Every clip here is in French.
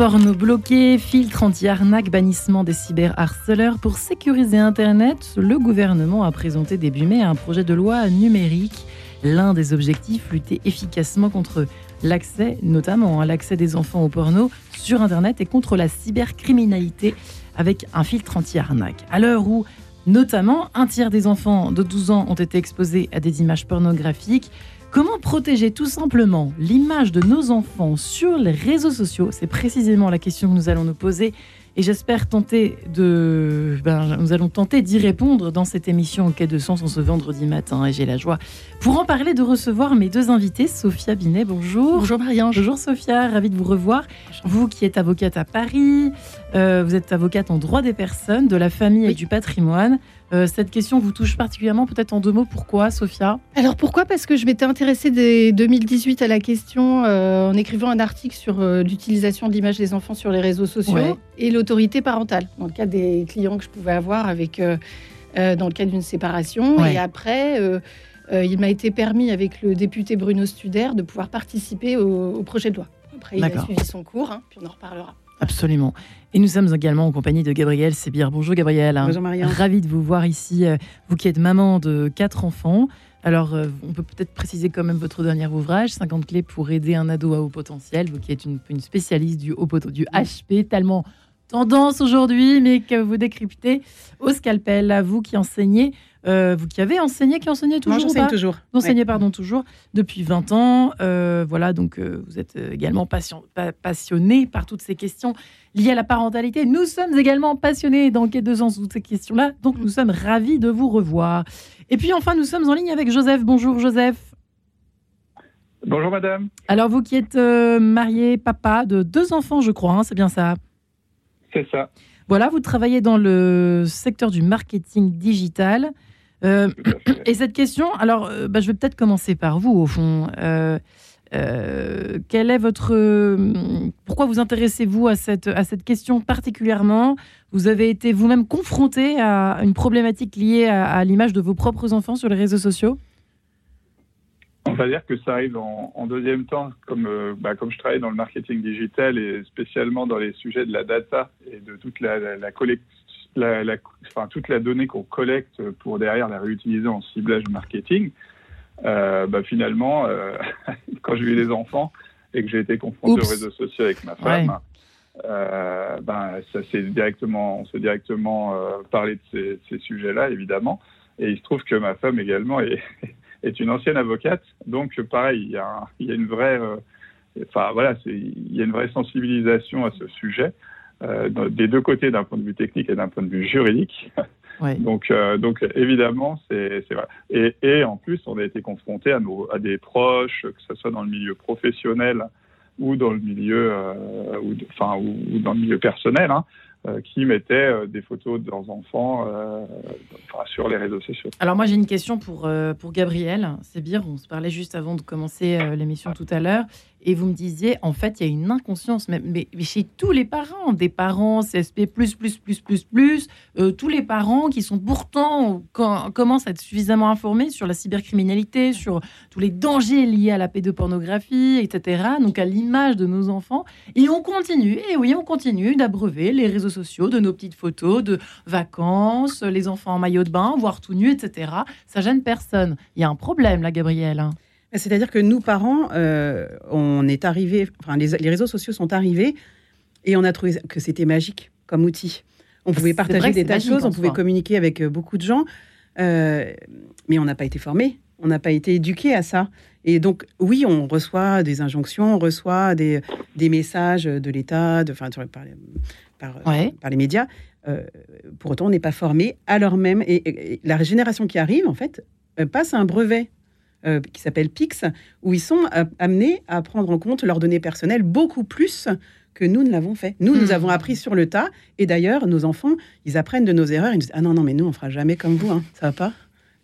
porno bloqué, filtre anti-arnaque, bannissement des cyberharceleurs. Pour sécuriser Internet, le gouvernement a présenté début mai un projet de loi numérique. L'un des objectifs, lutter efficacement contre l'accès, notamment à l'accès des enfants au porno sur Internet et contre la cybercriminalité avec un filtre anti-arnaque. À l'heure où, notamment, un tiers des enfants de 12 ans ont été exposés à des images pornographiques, Comment protéger tout simplement l'image de nos enfants sur les réseaux sociaux? C'est précisément la question que nous allons nous poser et j'espère tenter de. Ben, nous allons tenter d'y répondre dans cette émission au Quai de Sens en ce vendredi matin. Et j'ai la joie, pour en parler, de recevoir mes deux invités. Sophia Binet, bonjour. Bonjour Marianne. Bonjour Sophia, ravie de vous revoir. Vous qui êtes avocate à Paris, euh, vous êtes avocate en droit des personnes, de la famille et du patrimoine. Euh, cette question vous touche particulièrement, peut-être en deux mots. Pourquoi, Sophia? Alors pourquoi? Parce que je m'étais intéressée dès 2018 à la question euh, en écrivant un article sur euh, l'utilisation de l'image des enfants sur les réseaux sociaux et l'autorité parentale, dans le cas des clients que je pouvais avoir avec, dans le cas d'une séparation. Et après, il m'a été permis avec le député Bruno Studer de pouvoir participer au, projet de loi. Après, il a suivi son cours, hein, puis on en reparlera. Absolument. Et nous sommes également en compagnie de Gabrielle Sébir. Bonjour Gabrielle. Bonjour Marianne. Ravi de vous voir ici, euh, vous qui êtes maman de quatre enfants. Alors, euh, on peut peut-être préciser quand même votre dernier ouvrage, 50 clés pour aider un ado à haut potentiel, vous qui êtes une, spécialiste du, haut du HP, tellement tendance aujourd'hui, mais que vous décryptez au scalpel, à vous qui enseignez euh, vous qui avez enseigné, qui enseignez toujours j'enseigne toujours. Vous enseignez, pardon, toujours depuis 20 ans. Euh, voilà, donc euh, vous êtes également passion, passionné par toutes ces questions liées à la parentalité. Nous sommes également passionnés dans Quai de Sens toutes ces questions-là. Donc nous sommes ravis de vous revoir. Et puis enfin, nous sommes en ligne avec Joseph. Bonjour Joseph. Bonjour madame. Alors vous qui êtes marié, papa de deux enfants, je crois, hein, c'est bien ça C'est ça. Voilà, vous travaillez dans le secteur du marketing digital. Euh, et cette question, alors, euh, bah, je vais peut-être commencer par vous, au fond. Euh, quel est votre, pourquoi vous intéressez-vous à cette, à cette question particulièrement? Vous avez été vous-même confronté à une problématique liée à, l'image de vos propres enfants sur les réseaux sociaux? On va dire que ça arrive en, deuxième temps, comme, bah, comme je travaille dans le marketing digital et spécialement dans les sujets de la data et de toute la, la, la collecte la, enfin, toute la donnée qu'on collecte pour derrière la réutiliser en ciblage marketing, euh, bah, finalement, euh, quand j'ai eu des enfants et que j'ai été confronté aux réseaux sociaux avec ma femme, euh, ben, ça s'est directement, on s'est directement parlé de ces, ces sujets-là, évidemment. Et il se trouve que ma femme également est, est une ancienne avocate, donc pareil, il y a, il y a une vraie, enfin voilà, il y a une vraie sensibilisation à ce sujet. Euh, des deux côtés d'un point de vue technique et d'un point de vue juridique. Donc, euh, donc évidemment, c'est vrai. Et, et, en plus, on a été confronté à, nos, à des proches, que ce soit dans le milieu professionnel ou dans le milieu, euh, ou, enfin, ou, dans le milieu personnel, hein, euh, qui mettaient des photos de leurs enfants sur les réseaux sociaux. Alors moi j'ai une question pour, pour Gabriel C'est bien, on se parlait juste avant de commencer l'émission tout à l'heure, et vous me disiez, en fait, il y a une inconscience, mais, chez tous les parents, des parents CSP+++++, euh, tous les parents qui sont pourtant, commencent à être suffisamment informés sur la cybercriminalité, sur tous les dangers liés à la pédopornographie, etc., donc à l'image de nos enfants, et on continue, et oui, on continue d'abreuver les réseaux sociaux de nos petites photos de vacances, les enfants en maillot de bain, voire tout nus, etc. Ça gêne personne. Il y a un problème là, Gabriel. C'est-à-dire que nous, parents, euh, on est arrivés, enfin, les, réseaux sociaux sont arrivés et on a trouvé que c'était magique comme outil. On pouvait partager des tas de choses, on pouvait communiquer avec euh, beaucoup de gens, euh, mais on n'a pas été formés, on n'a pas été éduqués à ça. Et donc, oui, on reçoit des injonctions, on reçoit des, des messages de l'État, de, enfin, par, par, par, les médias. pour autant, on n'est pas formé, alors même, et, la génération qui arrive, en fait, passe un brevet euh, qui s'appelle PIX, où ils sont euh, amenés à prendre en compte leurs données personnelles beaucoup plus que nous ne l'avons fait. Nous, nous hmm. avons appris sur le tas. Et d'ailleurs, nos enfants, ils apprennent de nos erreurs. Ils nous disent Ah non, non, mais nous, on fera jamais comme vous. Hein. Ça va pas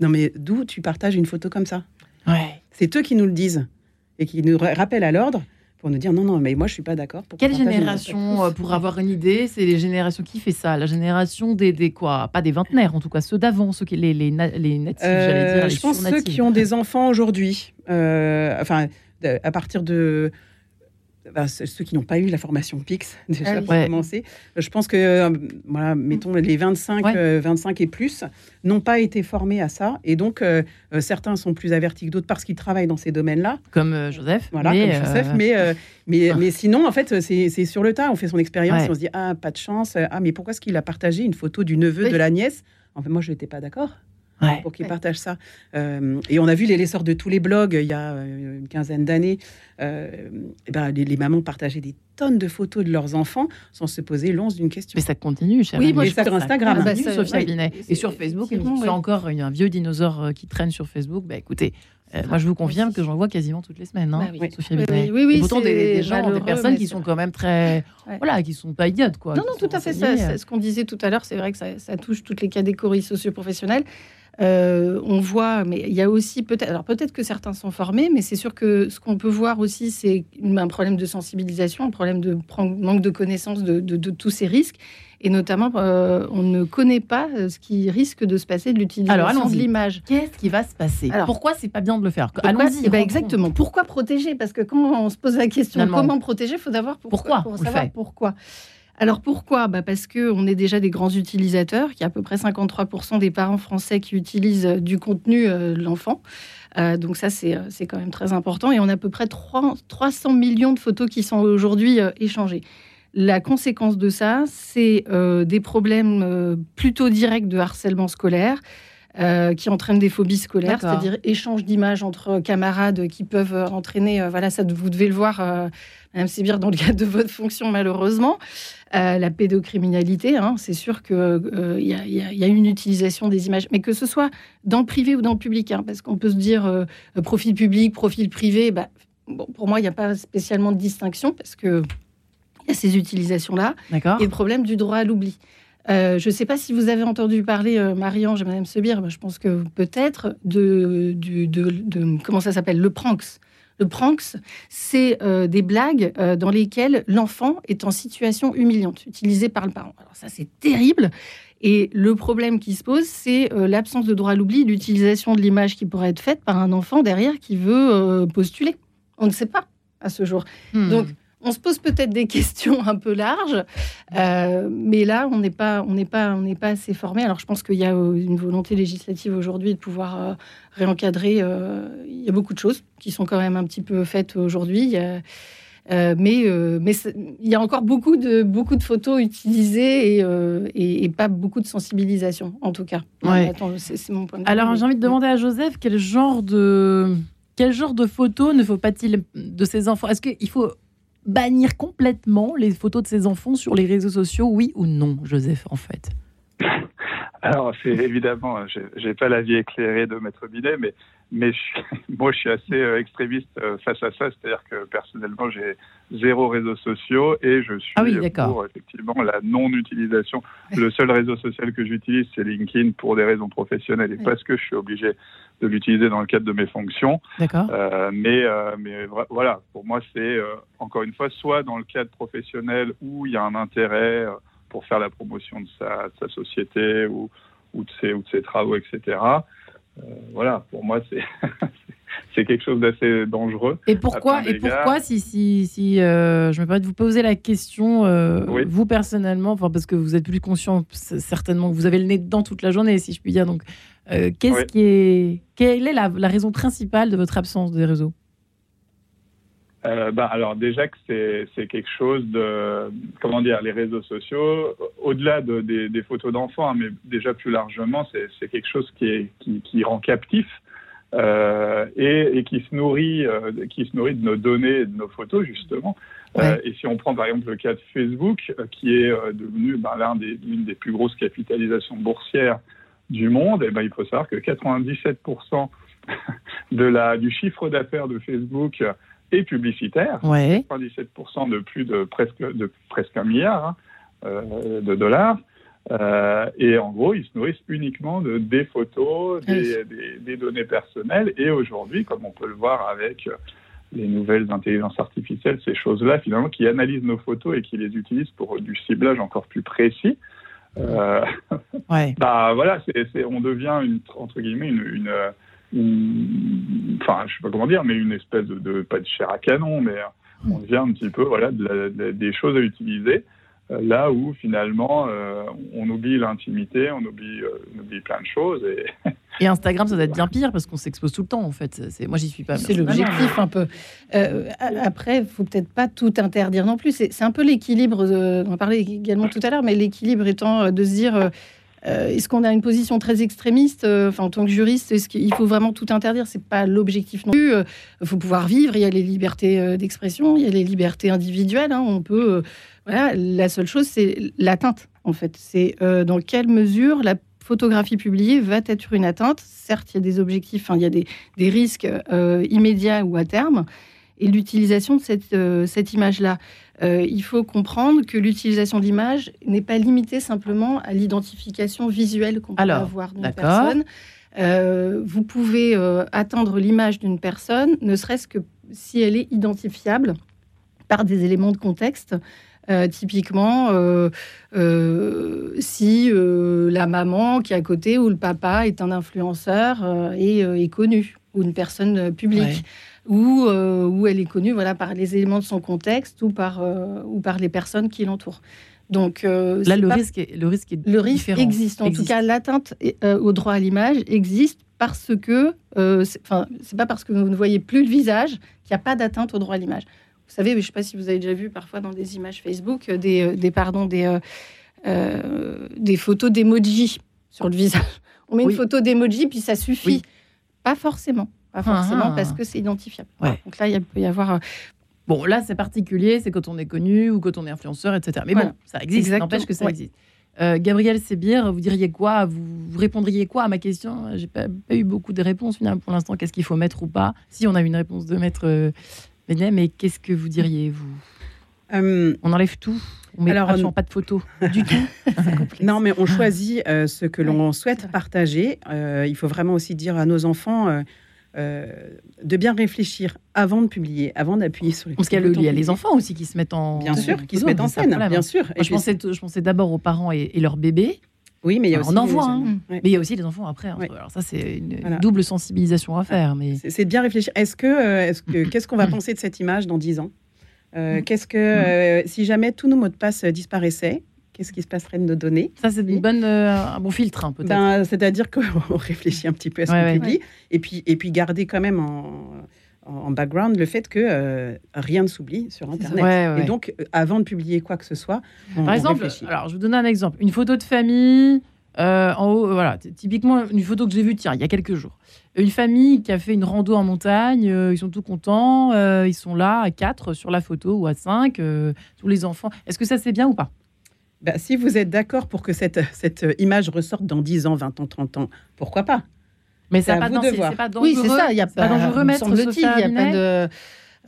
Non, mais d'où tu partages une photo comme ça? Ouais. C'est eux qui nous le disent et qui nous rappellent à l'ordre pour nous dire non, non, mais moi je suis pas d'accord. Quelle génération, euh, pour avoir une idée, c'est les générations qui fait ça La génération des, des quoi Pas des vingtenaires en tout cas, ceux d'avant, ceux qui les, les, les natifs, j'allais dire. Euh, je pense ceux qui ont des enfants aujourd'hui. Euh, enfin, à partir de ceux qui n'ont pas eu la formation PIX, déjà pour commencer. Je pense que, voilà, mettons, les 25, 25 et plus n'ont pas été formés à ça. Et donc, certains sont plus avertis que d'autres parce qu'ils travaillent dans ces domaines-là. Comme Joseph. Voilà, mais comme Joseph. Mais, mais, mais, sinon, en fait, c'est sur le tas. On fait son expérience et on se dit, ah, pas de chance. Ah, mais pourquoi est-ce qu'il a partagé une photo du neveu de la nièce? En fait, moi, je n'étais pas d'accord pour qu'ils partagent ça. Euh, et on a vu l'essor de tous les blogs il y a euh, une quinzaine d'années. Euh, ben, les, mamans partageaient des tonnes de photos de leurs enfants sans se poser l'once d'une question. Mais ça continue, cher Oui, moi, je sur Instagram. Ça continue, Sophia Binet. Et sur Facebook, il y a encore un vieux dinosaure qui traîne sur Facebook. Bah, écoutez, moi, je vous confirme que j'en vois quasiment toutes les semaines, hein, bah Sophia Binet. Oui, oui, pourtant, des, gens, des personnes qui sont quand même très, voilà, qui sont pas idiotes, quoi. Non, non, tout à fait. Ça, ce qu'on disait tout à l'heure, c'est vrai que ça, ça touche toutes les catégories socioprofessionnelles. Euh, on voit, mais il y a aussi peut-être, alors peut-être que certains sont formés, mais c'est sûr que ce qu'on peut voir aussi, c'est un problème de sensibilisation, un problème de manque de connaissance de, tous ces risques. Et notamment, euh, on ne connaît pas euh, ce qui risque de se passer de l'utilisation de l'image. Qu'est-ce qui va se passer? Pourquoi c'est pas bien de le faire? Allons-y. Eh ben, exactement. Pourquoi protéger? Parce que quand on se pose la question comment protéger, il faut savoir pourquoi. Pourquoi pour savoir pourquoi. Alors pourquoi? Bah Parce qu'on est déjà des grands utilisateurs, qu'il y a à peu près 53% des parents français qui utilisent euh, du contenu euh, de l'enfant. Euh, donc ça, c'est quand même très important. Et on a à peu près 300 millions de photos qui sont aujourd'hui échangées. La conséquence de ça, c'est des problèmes plutôt directs de harcèlement scolaire. Qui entraînent des phobies scolaires, c'est-à-dire échange d'images entre camarades qui peuvent entraîner, voilà, ça vous devez le voir, Madame Sibir, dans le cadre de votre fonction malheureusement, euh, la pédocriminalité. Hein, c'est sûr qu'il euh, y, a une utilisation des images, mais que ce soit dans le privé ou dans le public, hein, parce qu'on peut se dire euh, profil public, profil privé. Bah, bon, pour moi, il n'y a pas spécialement de distinction parce que il y a ces utilisations-là. Et le problème du droit à l'oubli. Je ne sais pas si vous avez entendu parler, Marie-Ange et Madame Sebir, je pense que peut-être, de, de, de, comment ça s'appelle, le pranks. Le pranks, c'est euh, des blagues euh, dans lesquelles l'enfant est en situation humiliante, utilisée par le parent. Alors ça, c'est terrible. Et le problème qui se pose, c'est euh, l'absence de droit à l'oubli, l'utilisation de l'image qui pourrait être faite par un enfant derrière qui veut postuler. On ne sait pas à ce jour. Hmm. Donc, on se pose peut-être des questions un peu larges, euh, mais là, on n'est pas, on n'est pas, on n'est pas assez formé. Alors, je pense qu'il y a euh, une volonté législative aujourd'hui de pouvoir euh, réencadrer. il y a beaucoup de choses qui sont quand même un petit peu faites aujourd'hui. mais mais il y a encore beaucoup de, beaucoup de photos utilisées et, et, pas beaucoup de sensibilisation, en tout cas. c'est mon point de vue. Alors, j'ai envie de demander à Joseph quel genre de, quel genre de photos ne faut pas-il de ces enfants? Est-ce qu'il faut bannir complètement les photos de ses enfants sur les réseaux sociaux, oui ou non, Joseph, en fait? Alors, c'est évidemment, j'ai pas l'avis éclairé de Maître Binet, mais, mais moi, je suis assez euh, extrémiste euh, face à ça. C'est-à-dire que personnellement, j'ai zéro réseau social et je suis ah pour effectivement la non-utilisation. Le seul réseau social que j'utilise, c'est LinkedIn pour des raisons professionnelles et parce que je suis obligé de l'utiliser dans le cadre de mes fonctions. Euh, mais, euh, mais voilà, pour moi, c'est euh, encore une fois soit dans le cadre professionnel où il y a un intérêt euh, pour faire la promotion de sa, de sa société ou, ou, de ses, ou de ses travaux, etc. voilà, pour moi, c'est c'est quelque chose d'assez dangereux. Et pourquoi, et pourquoi si, si, si euh, je me permets de vous poser la question, euh, vous personnellement, enfin, parce que vous êtes plus conscient certainement que vous avez le nez dedans toute la journée, si je puis dire. Donc, euh, qu'est-ce qui est, quelle est la, la, raison principale de votre absence des réseaux? Bah, alors déjà que c'est quelque chose de comment dire les réseaux sociaux au-delà de, des, photos d'enfants hein, mais déjà plus largement c'est quelque chose qui est qui, qui rend captif euh, et, et, qui se nourrit, euh, qui se nourrit de nos données et de nos photos justement. Euh, et si on prend par exemple le cas de Facebook, qui est devenu l'un des, l'une des plus grosses capitalisations boursières du monde, et eh ben il faut savoir que 97% de la, du chiffre d'affaires de Facebook est publicitaire. Ouais. 97% de plus de presque de presque un milliard hein, de dollars. Euh, et en gros, ils se nourrissent uniquement de, des photos, des, des, données personnelles. Et aujourd'hui, comme on peut le voir avec euh, les nouvelles intelligences artificielles, ces choses-là, finalement, qui analysent nos photos et qui les utilisent pour du ciblage encore plus précis. Euh, ouais. bah voilà, c'est, on devient une, entre guillemets une, une, enfin, je sais pas comment dire, mais une espèce de, de pas de chair à canon, mais on devient un petit peu voilà des choses à utiliser. Euh, là où finalement euh, on oublie l'intimité, on oublie, euh, on oublie plein de choses. Et... et Instagram, ça doit être bien pire parce qu'on s'expose tout le temps en fait. C'est, moi, j'y suis pas. C'est l'objectif un peu. après, il faut peut-être pas tout interdire non plus. C'est, un peu l'équilibre, on en parlait également tout à l'heure, mais l'équilibre étant de se dire. Est-ce qu'on a une position très extrémiste enfin, En tant que juriste, est-ce qu'il faut vraiment tout interdire? C'est pas l'objectif non plus. Il faut pouvoir vivre. Il y a les libertés d'expression, il y a les libertés individuelles. Hein. On peut la seule chose, c'est l'atteinte, en fait. C'est euh, dans quelle mesure la photographie publiée va être une atteinte? Certes, il y a des objectifs, il y a des, risques euh, immédiats ou à terme. Et l'utilisation de euh, cette image-là, il faut comprendre que l'utilisation de l'image n'est pas limitée simplement à l'identification visuelle qu'on peut avoir d'une personne. vous pouvez atteindre l'image d'une personne, ne serait-ce que si elle est identifiable par des éléments de contexte. Euh, typiquement, euh, euh, si la maman qui est à côté ou le papa est un influenceur et est connu, ou une personne publique. Ou, où elle est connue voilà, par les éléments de son contexte ou par, ou par les personnes qui l'entourent. Donc là, le, risque est, le risque est le risque existe. En tout cas, l'atteinte au droit à l'image existe parce que, enfin, c'est pas parce que vous ne voyez plus le visage qu'il n'y a pas d'atteinte au droit à l'image. Vous savez, je ne sais pas si vous avez déjà vu parfois dans des images Facebook euh, des, euh, des pardon, des, euh, des photos d'emoji sur le visage. On met une photo d'emoji, puis ça suffit. Pas forcément. Pas forcément, ah. parce que c'est identifiable. Donc là, il peut y avoir. Bon, là, c'est particulier, c'est quand on est connu ou quand on est influenceur, etc. Mais bon, ça existe, n'empêche que ça existe. Gabriel Sébir, vous diriez quoi? Vous, répondriez quoi à ma question? J'ai pas, pas eu beaucoup de réponses finalement pour l'instant. Qu'est-ce qu'il faut mettre ou pas? Si on a une réponse de maître mais qu'est-ce que vous diriez, vous? Euh, On enlève tout on met alors, pas de photos du tout. non, mais on choisit euh, ce que l'on souhaite partager. Euh, il faut vraiment aussi dire à nos enfants de bien réfléchir avant de publier, avant d'appuyer sur les. Parce qu'il y, a les enfants aussi qui se mettent en. Bien sûr, qui se mettent en scène, bien sûr. Et je, pensais, je pensais d'abord aux parents et, et leurs bébés. Oui, mais il y a aussi. On en voit, hein. mais il y a aussi les enfants après. Hein. Alors ça, c'est une double sensibilisation à faire. Mais c'est de bien réfléchir. Est-ce que, euh, est-ce que, qu'est-ce qu'on va penser de cette image dans 10 ans? Euh, Qu'est-ce que, euh, si jamais tous nos mots de passe disparaissaient, qu'est-ce qui se passerait de nos données Ça, c'est une bonne, un bon filtre, hein, peut-être. Ben, c'est-à-dire qu'on réfléchit un petit peu à ce qu'on publie, et puis, et puis garder quand même en en background le fait que euh, rien ne s'oublie sur Internet. Et donc, euh, avant de publier quoi que ce soit, par exemple, alors je vous donne un exemple, une photo de famille. Euh, en haut, voilà, typiquement une photo que j'ai vue, tiens, il y a quelques jours. Une famille qui a fait une rando en montagne, ils sont tout contents, ils sont là à quatre sur la photo ou à cinq, tous les enfants. Est-ce que ça c'est bien ou pas? Bah, Si vous êtes d'accord pour que cette, cette image ressorte dans 10 ans, 20 ans, 30 ans, pourquoi pas? Mais c'est pas, pas dangereux. Oui, c'est ça. Il y a pas, dangereux mettre Il y a pas de.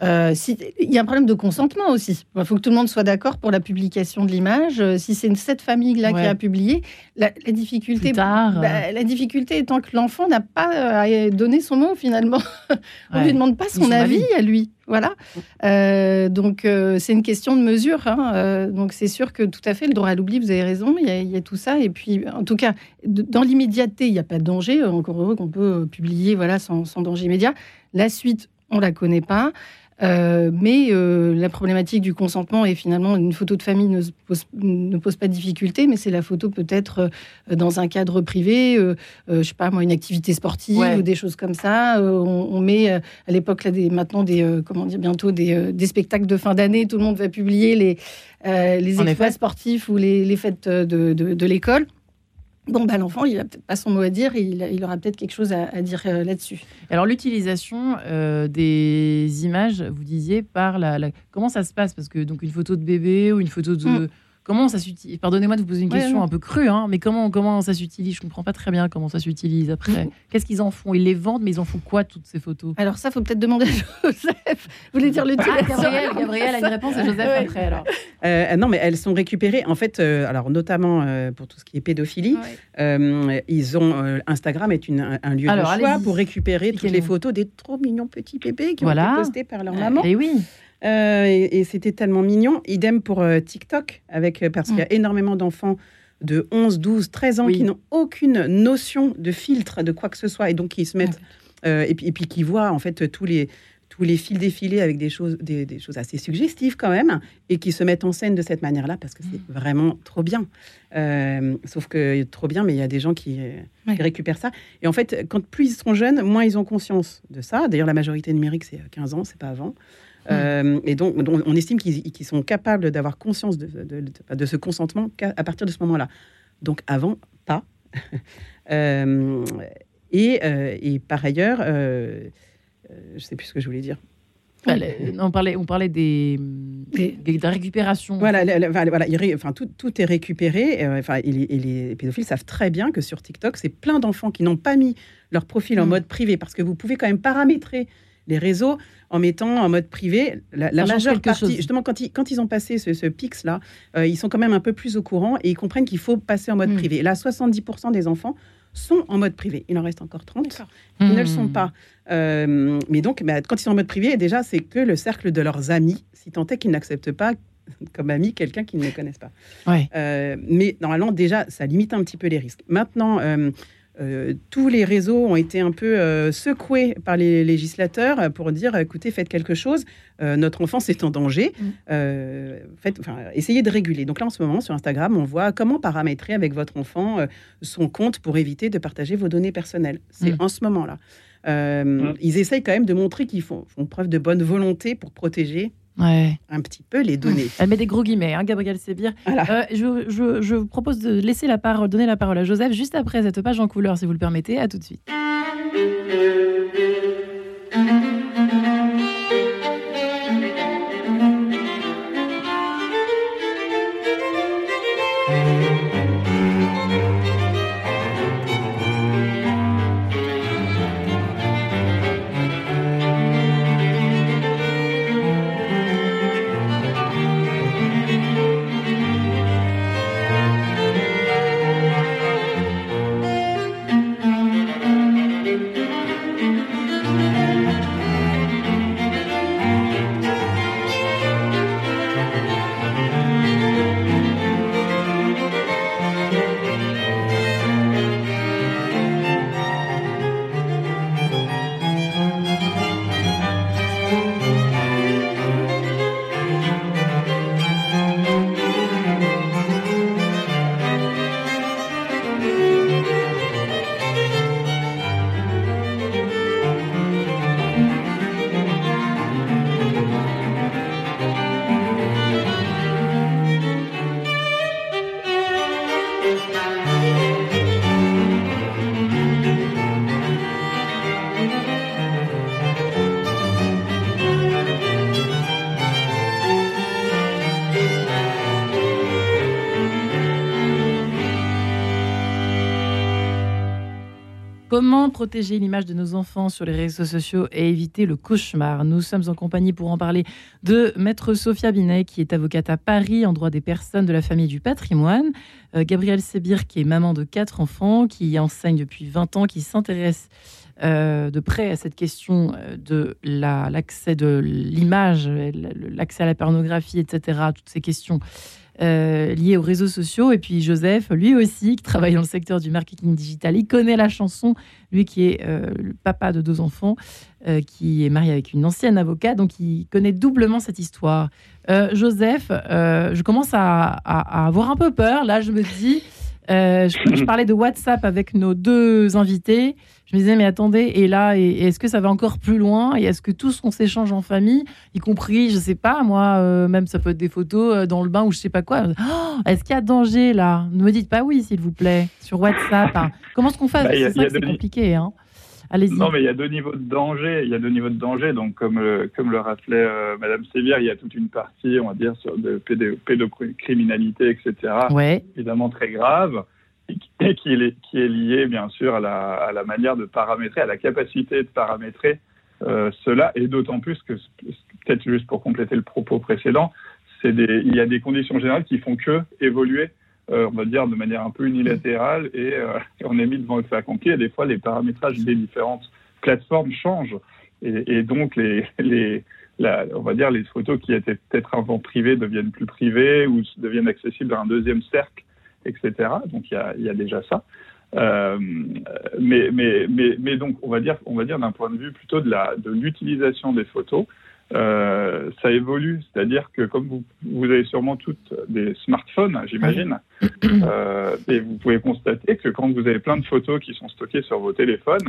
Euh, si, il y a un problème de consentement aussi. Il faut que tout le monde soit d'accord pour la publication de l'image. Euh, si c'est cette famille-là qui a publié, la, difficulté, bah, la difficulté étant que l'enfant n'a pas euh, donné son mot finalement. On ne lui demande pas son, avis, à lui. Voilà. donc c'est une question de mesure. Hein. donc c'est sûr que tout à fait le droit à l'oubli, vous avez raison. Il y, a, tout ça. Et puis en tout cas, dans l'immédiateté, il n'y a pas de danger. Encore heureux qu'on peut publier voilà sans, sans danger immédiat. La suite, on la connaît pas. Euh, mais euh, la problématique du consentement est finalement une photo de famille ne pose, ne pose pas de difficulté, mais c'est la photo peut-être euh, dans un cadre privé, je sais pas moi, une activité sportive ou des choses comme ça. On, met à l'époque là des, maintenant des comment dire bientôt des, des spectacles de fin d'année. Tout le monde va publier les les exploits sportifs ou les, les fêtes de, de, de l'école. Bon, bah, l'enfant, il n'a peut-être pas son mot à dire, il, il aura peut-être quelque chose à, dire euh, là-dessus. Alors, l'utilisation euh, des images, vous disiez, par la, Comment ça se passe? Parce que, donc, une photo de bébé ou une photo de. Mm. Comment ça s'utilise Pardonnez-moi de vous poser une question un peu crue, hein, mais comment, comment ça s'utilise? Je ne comprends pas très bien comment ça s'utilise après. Qu'est-ce qu'ils en font? Ils les vendent, mais ils en font quoi toutes ces photos? Alors ça, faut peut-être demander à Joseph. Vous voulez dire le ah, Gabriel, Gabriel a une réponse à Joseph après alors. Euh, non, mais elles sont récupérées. En fait, euh, alors notamment euh, pour tout ce qui est pédophilie, ils ont Instagram est une, un lieu de choix pour récupérer toutes les photos des trop mignons petits bébés qui ont été postés par leur maman. Et oui. Euh, et, c'était tellement mignon. Idem pour euh, TikTok, avec, euh, parce qu'il y a mm. énormément d'enfants de 11, 12, 13 ans qui n'ont aucune notion de filtre, de quoi que ce soit, et donc qui se mettent, et, puis, et puis qui voient en fait tous les, tous les fils défilés avec des choses, des, choses assez suggestives quand même, et qui se mettent en scène de cette manière-là parce que c'est mm. vraiment trop bien. Euh, sauf que trop bien, mais il y a des gens qui, récupèrent ça. Et en fait, quand plus ils sont jeunes, moins ils ont conscience de ça. D'ailleurs, la majorité numérique, c'est 15 ans, c'est pas avant. Mm. Euh, et donc, on estime qu'ils sont capables d'avoir conscience de, de, ce consentement à partir de ce moment-là. Donc, avant, pas. Euh, et, et, par ailleurs, euh, je ne sais plus ce que je voulais dire. on parlait, on parlait des, de la récupération. Voilà, voilà, enfin, tout, tout, est récupéré. Euh, enfin, et, les, pédophiles savent très bien que sur TikTok, c'est plein d'enfants qui n'ont pas mis leur profil en mm. mode privé parce que vous pouvez quand même paramétrer les réseaux en mettant en mode privé la, majeure partie. Justement, quand ils, quand ils ont passé ce, ce PIX-là, euh, ils sont quand même un peu plus au courant et ils comprennent qu'il faut passer en mode mm. privé. là, 70% des enfants sont en mode privé. Il en reste encore 30. Ils ne le sont hmm. pas. Euh, mais donc, bah, quand ils sont en mode privé, déjà, c'est que le cercle de leurs amis, si tant est qu'ils n'acceptent pas comme ami quelqu'un qu'ils ne connaissent pas. Euh, mais normalement, déjà, ça limite un petit peu les risques. Maintenant, euh, tous les réseaux ont été un peu euh, secoués par les législateurs pour dire écoutez, faites quelque chose, euh, notre enfance est en danger, mm. faites, essayez de réguler. Donc là, en ce moment, sur Instagram, on voit comment paramétrer avec votre enfant son compte pour éviter de partager vos données personnelles. C'est mm. en ce moment-là. Ils essayent quand même de montrer qu'ils font, font preuve de bonne volonté pour protéger un petit peu les données. Elle met des gros guillemets, hein, Gabriel Sébir. Euh, je, vous propose de laisser la parole, donner la parole à Joseph juste après cette page en couleur, si vous le permettez. À tout de suite. Comment protéger l'image de nos enfants sur les réseaux sociaux et éviter le cauchemar? Nous sommes en compagnie pour en parler de Maître Sophia Binet, qui est avocate à Paris en droit des personnes de la famille du patrimoine. Euh, Gabrielle Sebir, qui est maman de quatre enfants, qui enseigne depuis 20 ans, qui s'intéresse euh, de près à cette question euh, de l'accès de l'image, l'accès à la pornographie, etc., toutes ces questions euh, lié aux réseaux sociaux. Et puis Joseph, lui aussi, qui travaille dans le secteur du marketing digital, il connaît la chanson, lui qui est euh, le papa de deux enfants, euh, qui est marié avec une ancienne avocate, donc il connaît doublement cette histoire. Joseph, je commence à, avoir un peu peur. Là, je me dis, je, parlais de WhatsApp avec nos deux invités je me disais, mais attendez, et là, est-ce que ça va encore plus loin? Et est-ce que tout ce qu'on s'échange en famille, y compris, je sais pas, moi, euh, même ça peut être des photos euh, dans le bain ou je sais pas quoi, oh, est-ce qu'il y a danger là? Ne me dites pas oui, s'il vous plaît, sur WhatsApp. Hein. Comment est-ce qu'on fait? Bah, c'est compliqué. Hein. Allez-y. Non, mais il y a deux niveaux de danger. Il y a deux niveaux de danger. Donc, comme, euh, comme le rappelait Madame Sévère, il y a toute une partie, on va dire, sur de pédocriminalité, etc. Ouais. Évidemment très grave et qui est, qui est lié bien sûr à la, à la, manière de paramétrer, à la capacité de paramétrer euh, cela, et d'autant plus que, peut-être juste pour compléter le propos précédent, des, il y a des conditions générales qui font que évoluer, euh, on va dire, de manière un peu unilatérale, et euh, on est mis devant le fait accompli, et des fois les paramétrages des différentes plateformes changent, et, donc les, les la, on va dire les photos qui étaient peut-être avant privées deviennent plus privées ou deviennent accessibles à un deuxième cercle etc. Donc il y a, déjà ça. mais, mais, mais, mais donc, on va dire, on va dire d'un point de vue plutôt de la de l'utilisation des photos. Euh, ça évolue, c'est-à-dire que comme vous, vous, avez sûrement toutes des smartphones, j'imagine, euh, et vous pouvez constater que quand vous avez plein de photos qui sont stockées sur vos téléphones,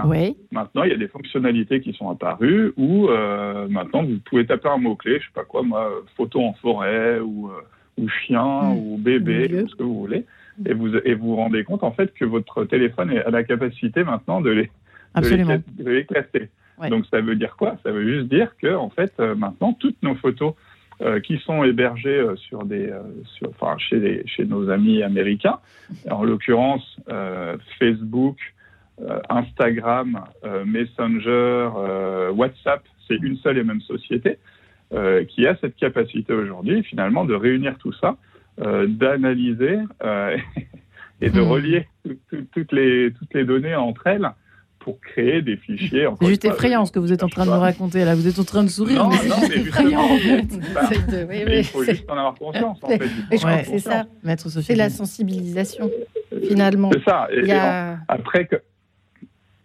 maintenant il y a des fonctionnalités qui sont apparues où euh, maintenant vous pouvez taper un mot-clé, je sais pas quoi, moi, photo en forêt ou, euh, ou chien ou bébé, ce que vous voulez, et vous, et vous vous rendez compte en fait que votre téléphone a la capacité maintenant de les, de les, classer. Donc ça veut dire quoi? Ça veut juste dire que en fait euh, maintenant toutes nos photos euh, qui sont hébergées euh, sur des, sur, enfin chez, chez nos amis américains, en l'occurrence Facebook, Instagram, Messenger, WhatsApp, c'est une seule et même société qui a cette capacité aujourd'hui finalement de réunir tout ça, d'analyser et de hmm. relier toutes les toutes les données entre elles pour créer des fichiers. C'est juste effrayant ce que vous êtes en train de me raconter là. Vous êtes en train de sourire, non, mais c'est effrayant en fait. Bah, il faut juste en avoir conscience en fait. je crois que c'est ça. C'est la sensibilisation finalement. C'est ça. Et, après que.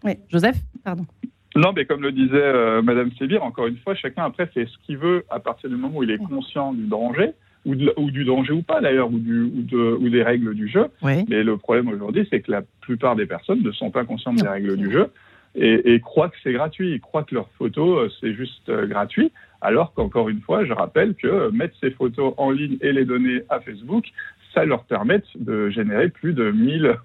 Oui. Joseph, pardon. Non, mais comme le disait euh, Madame Sébir, encore une fois, chacun après fait ce qu'il veut à partir du moment où il est conscient du danger ou, ou, du danger ou pas d'ailleurs, ou, du, ou, de, ou, des règles du jeu. Mais le problème aujourd'hui, c'est que la plupart des personnes ne sont pas conscientes des règles du jeu et, et croient que c'est gratuit. Ils croient que leurs photos, euh, c'est juste euh, gratuit. Alors qu'encore une fois, je rappelle que euh, mettre ces photos en ligne et les donner à Facebook, ça leur permet de générer plus de 1000,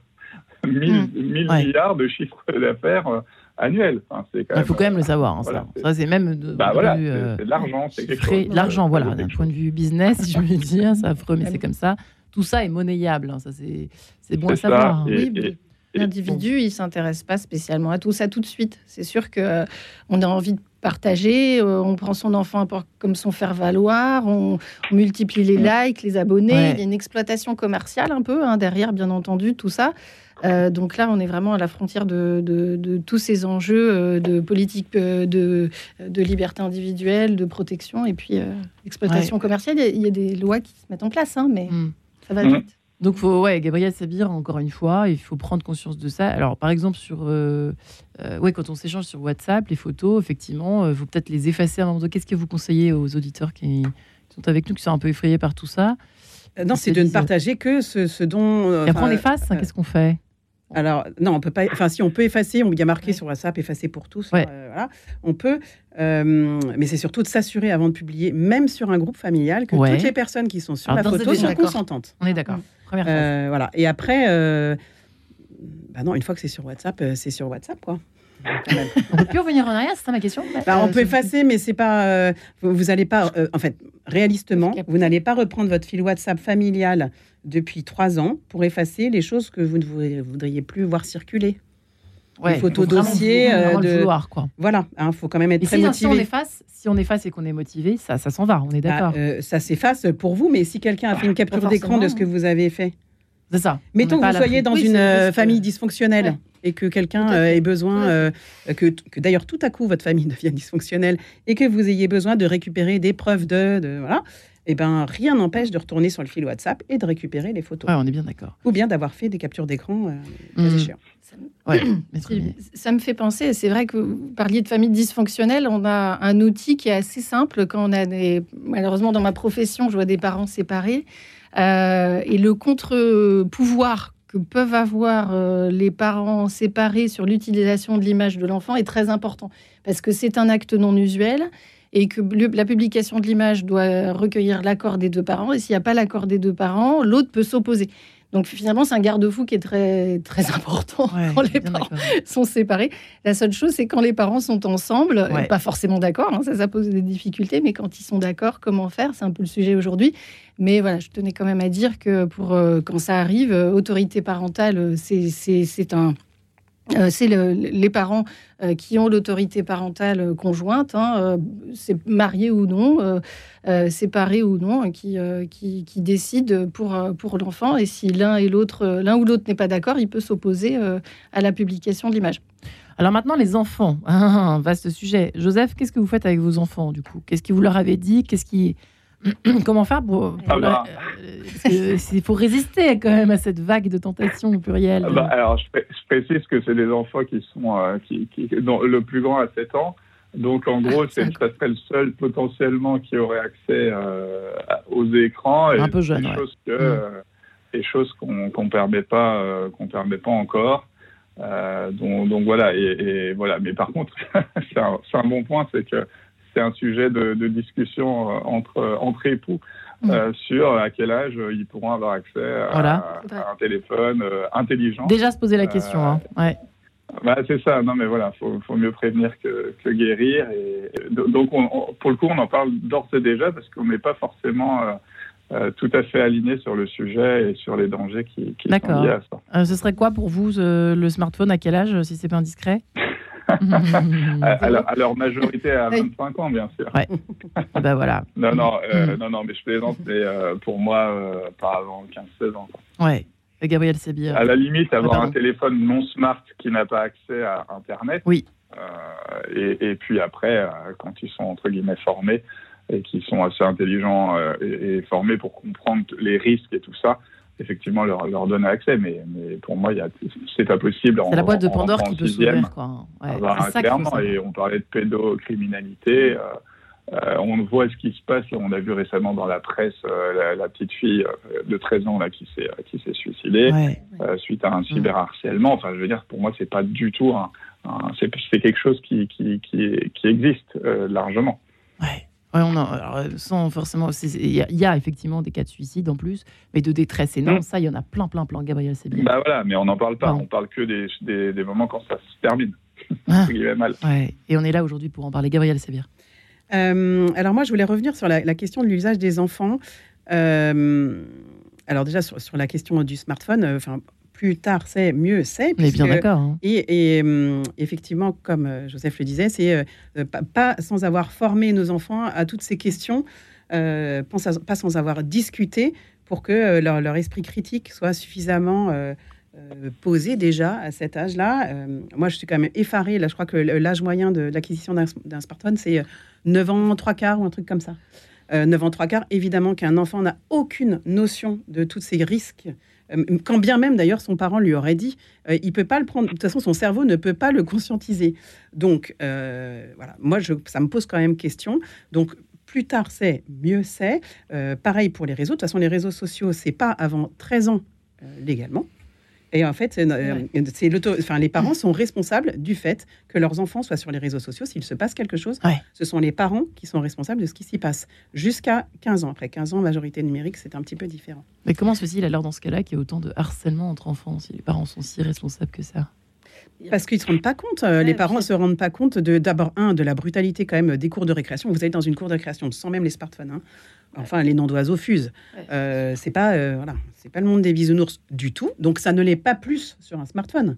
1000, 1000 milliards de chiffres d'affaires annuel. il faut quand même le savoir. Hein, ça, c'est même de, bah, voilà, euh, c'est de l'argent, c'est quelque chose. L'argent, voilà, d'un point de vue business, je me dis, hein, c'est affreux, mais c'est comme ça. Tout ça est monnayable. Hein, ça, c'est bon à savoir. oui, L'individu, il s'intéresse pas spécialement à tout ça tout de suite. C'est sûr que euh, on a envie de partager, euh, on prend son enfant comme son faire valoir, on, multiplie les likes, les abonnés. Il y a une exploitation commerciale un peu derrière, bien entendu, tout ça. Euh, donc là, on est vraiment à la frontière de, tous ces enjeux euh, de politique euh, de, liberté individuelle, de protection et puis exploitation commerciale. Il y, a, des lois qui se mettent en place, hein, mais hmm. ça va vite. Donc, faut, ouais, Gabriel Sabir, encore une fois, il faut prendre conscience de ça. Alors, par exemple, sur, ouais, quand on s'échange sur WhatsApp, les photos, effectivement, il faut peut-être les effacer. Qu'est-ce que vous conseillez aux auditeurs qui, sont avec nous, qui sont un peu effrayés par tout ça? Non, c'est de ne partager que ce, dont. et après, on efface. Qu'est-ce qu'on fait? Alors, non, on peut pas. Enfin, si on peut effacer, on y a marqué sur WhatsApp, effacer pour tous. Euh, voilà, on peut. Euh, mais c'est surtout de s'assurer avant de publier, même sur un groupe familial, que toutes les personnes qui sont sur la photo sont consentantes. On est d'accord. Première euh, Voilà. Et après, bah non, une fois que c'est sur WhatsApp, c'est sur WhatsApp, quoi. on peut plus revenir en arrière, c'est ça ma question? Bah, On peut effacer, mais c'est pas. vous n'allez pas. en fait, réalistement, vous n'allez pas reprendre votre fil WhatsApp familial depuis trois ans pour effacer les choses que vous ne voudriez plus voir circuler. Ouais, les photos dossiers euh, de vouloir, quoi. Voilà, il hein, faut quand même être très motivé. Si on efface, si on efface et qu'on est motivé, ça, ça s'en va. On est bah, d'accord. Euh, ça s'efface pour vous, mais si quelqu'un a fait une capture d'écran de ce que vous avez fait, c'est ça. Mettons que vous soyez dans une euh, famille dysfonctionnelle. Et que quelqu'un ait besoin, que, que d'ailleurs tout à coup votre famille devienne dysfonctionnelle et que vous ayez besoin de récupérer des preuves de, de voilà, eh ben, rien n'empêche de retourner sur le fil WhatsApp et de récupérer les photos. on est bien d'accord. Ou bien d'avoir fait des captures d'écran, euh, mmh. ça, ça me fait penser, c'est vrai que vous parliez de famille dysfonctionnelle, on a un outil qui est assez simple quand on a des... Malheureusement, dans ma profession, je vois des parents séparés. Euh, et le contre-pouvoir que peuvent avoir euh, les parents séparés sur l'utilisation de l'image de l'enfant est très important parce que c'est un acte non usuel et que la publication de l'image doit recueillir l'accord des deux parents. Et s'il n'y a pas l'accord des deux parents, l'autre peut s'opposer. Donc finalement, c'est un garde-fou qui est très, très important quand les parents sont séparés. La seule chose, c'est quand les parents sont ensemble, pas forcément d'accord, hein, ça, ça pose des difficultés, mais quand ils sont d'accord, comment faire? C'est un peu le sujet aujourd'hui. Mais voilà, je tenais quand même à dire que pour euh, quand ça arrive, euh, autorité parentale, euh, c'est un euh, c'est les parents euh, qui ont l'autorité parentale conjointe, hein, c'est euh, marié ou non, séparé ou non, qui, qui, décide pour, pour l'enfant. Et si l'un et l'autre, l'un ou l'autre n'est pas d'accord, il peut s'opposer à la publication de l'image. Alors maintenant, les enfants, un vaste sujet. Joseph, qu'est-ce que vous faites avec vos enfants du coup? Qu'est-ce que vous leur avez dit? Qu'est-ce qui Comment faire pour. Ah bah. Il faut résister quand même à cette vague de tentation au pluriel. Ah bah, alors, je, précise que c'est des enfants qui sont. qui, dont le plus grand a 7 ans. Donc, en gros, c'est ça serait le seul potentiellement qui aurait accès aux écrans. Et Un peu jeune. Des choses, mm. choses qu'on ne permet, pas, qu'on permet pas encore. Euh, donc, voilà, et, voilà. Mais par contre, c'est un, un, bon point, c'est que c'est un sujet de, discussion euh, entre, entre époux. Mm. Euh, sur à quel âge ils pourront avoir accès à, un téléphone intelligent. Déjà se poser la question. Hein. Ouais. Bah, c'est ça, non mais voilà, faut, faut mieux prévenir que, que guérir. Et, donc pour le coup, on en parle d'ores et déjà parce qu'on n'est pas forcément euh, tout à fait aligné sur le sujet et sur les dangers qui, qui sont liés à ça. Euh, ce serait quoi pour vous le smartphone? À quel âge, si c'est pas indiscret? à, leur, majorité à 25 ans, bien sûr. Ouais. ben voilà. Non, non, euh, non, non, mais je plaisante, mais pour moi, pas avant 15-16 ans. Ouais. Gabriel Sébir. À la limite, avoir un téléphone non smart qui n'a pas accès à Internet. Oui. Et, et, puis après, quand ils sont entre guillemets formés, et qui sont assez intelligents euh, et, formés pour comprendre les risques et tout ça, effectivement leur, leur donner accès. Mais, mais pour moi, c'est pas possible. C'est la boîte de Pandore qui peut s'ouvrir. Ouais, ah bah, clairement, et on parlait de pédocriminalité. Euh, euh, on voit ce qui se passe. On a vu récemment dans la presse la, petite fille de 13 ans là, qui s'est qui s'est suicidée suite à un cyberharcèlement. Enfin, je veux dire, pour moi, c'est pas du tout un, c'est quelque chose qui qui, qui, qui existe largement. Ouais. Ouais, on sans forcément. Il y, a effectivement des cas de suicide en plus, mais de détresse énorme, mm. ça, il y en a plein, plein, plein, Gabriel Sébir. Bah voilà, mais on n'en parle pas. On parle que des, des, moments quand ça se termine. Ah. mal. Ouais. Et on est là aujourd'hui pour en parler. Gabriel Sébir. Euh, alors, moi, je voulais revenir sur la, question de l'usage des enfants. Euh, alors, déjà, sur, sur, la question du smartphone, euh, plus tard c'est, mieux c'est. On est bien d'accord. Hein. Et, hum, effectivement, comme euh, Joseph le disait, c'est euh, pas, sans avoir formé nos enfants à toutes ces questions, euh, pas sans avoir discuté pour que leur, esprit critique soit suffisamment posé déjà à cet âge-là. moi, je suis quand même effarée. Là, je crois que l'âge moyen de, l'acquisition d'un smartphone, c'est 9 ans, 3 quarts ou un truc comme ça. 9 ans, 3 quarts. Évidemment qu'un enfant n'a aucune notion de tous ces risques euh, quand bien même d'ailleurs son parent lui aurait dit, euh, il peut pas le prendre. De toute façon, son cerveau ne peut pas le conscientiser. Donc euh, voilà, moi je, ça me pose quand même question. Donc plus tard c'est, mieux c'est. pareil pour les réseaux. De toute façon, les réseaux sociaux, c'est pas avant 13 ans légalement. Et en fait, c'est enfin, les parents sont responsables du fait que leurs enfants soient sur les réseaux sociaux. S'il se passe quelque chose, ce sont les parents qui sont responsables de ce qui s'y passe. Jusqu'à 15 ans. Après 15 ans, majorité numérique, c'est un petit peu différent. Mais comment se fait-il alors dans ce cas-là qu'il y ait autant de harcèlement entre enfants si les parents sont si responsables que ça? Parce qu'ils ne se rendent pas compte, euh, les parents ne se rendent pas compte de d'abord un de la brutalité quand même des cours de récréation. Vous allez dans une cour de récréation sans même les smartphones. Hein. Enfin, les noms d'oiseaux fusent. Euh, c'est pas euh, voilà, c'est pas le monde des bisounours du tout. Donc ça ne l'est pas plus sur un smartphone,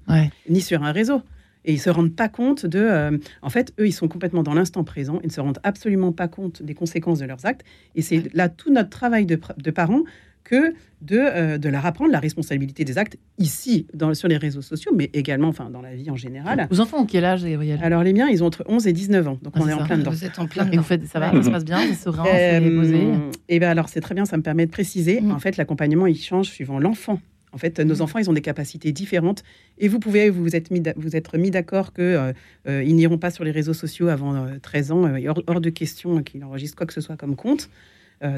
ni sur un réseau. Et ils se rendent pas compte de. Euh, en fait, eux, ils sont complètement dans l'instant présent. Ils ne se rendent absolument pas compte des conséquences de leurs actes. Et c'est là tout notre travail de, de parents que de, euh, de leur apprendre la responsabilité des actes ici, dans, sur les réseaux sociaux, mais également enfin, dans la vie en général. Vos enfants ont quel âge, Gabriel? Alors, les miens, ils ont entre 11 et 19 ans. Donc, ah, on est, en plein dedans. Vous êtes en plein dedans. Et vous faites, ça va, ça se passe bien, c'est serein, euh, Et bien, alors, c'est très bien, ça me permet de préciser. Mm. En fait, l'accompagnement, il change suivant l'enfant. En fait, nos mm. enfants, ils ont des capacités différentes. Et vous pouvez vous être mis, vous être mis d'accord qu'ils euh, euh, ils n'iront pas sur les réseaux sociaux avant 13 ans. hors, hors, de question qu'ils enregistrent quoi que ce soit comme compte.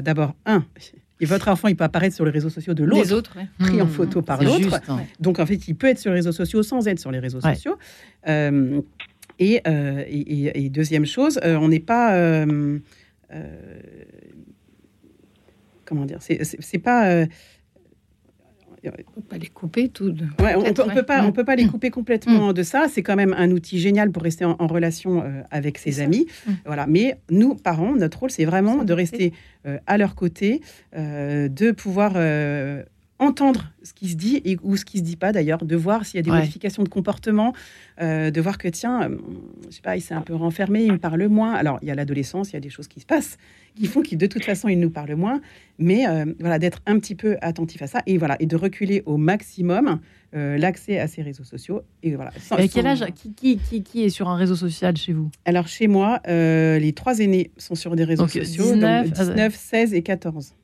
D'abord, un, et votre enfant, il peut apparaître sur les réseaux sociaux de l'autre, pris en mmh. photo par l'autre. Donc, en fait, il peut être sur les réseaux sociaux sans être sur les réseaux sociaux. Euh, euh, et, et, deuxième chose, euh, on n'est pas... comment dire C'est pas on peut pas les couper tout. Ouais, on ne peut, pas, on peut pas les couper complètement mm. de ça. C'est quand même un outil génial pour rester en, relation euh, avec ses amis. Mm. Voilà. Mais nous, parents, notre rôle, c'est vraiment de rester euh, à leur côté, euh, de pouvoir entendre ce qui se dit et, ou ce qui se dit pas d'ailleurs, de voir s'il y a des modifications de comportement, euh, de voir que tiens, euh, je sais pas, il s'est un peu renfermé, il me parle moins. Alors il y a l'adolescence, il y a des choses qui se passent qui font qu'il de toute façon il nous parle moins, mais euh, voilà d'être un petit peu attentif à ça et voilà et de reculer au maximum l'accès à ces réseaux sociaux et voilà. et quel âge qui, qui, qui, est sur un réseau social chez vous? Alors chez moi, les trois aînés sont sur des réseaux sociaux, 19, donc 19, 16 et 14.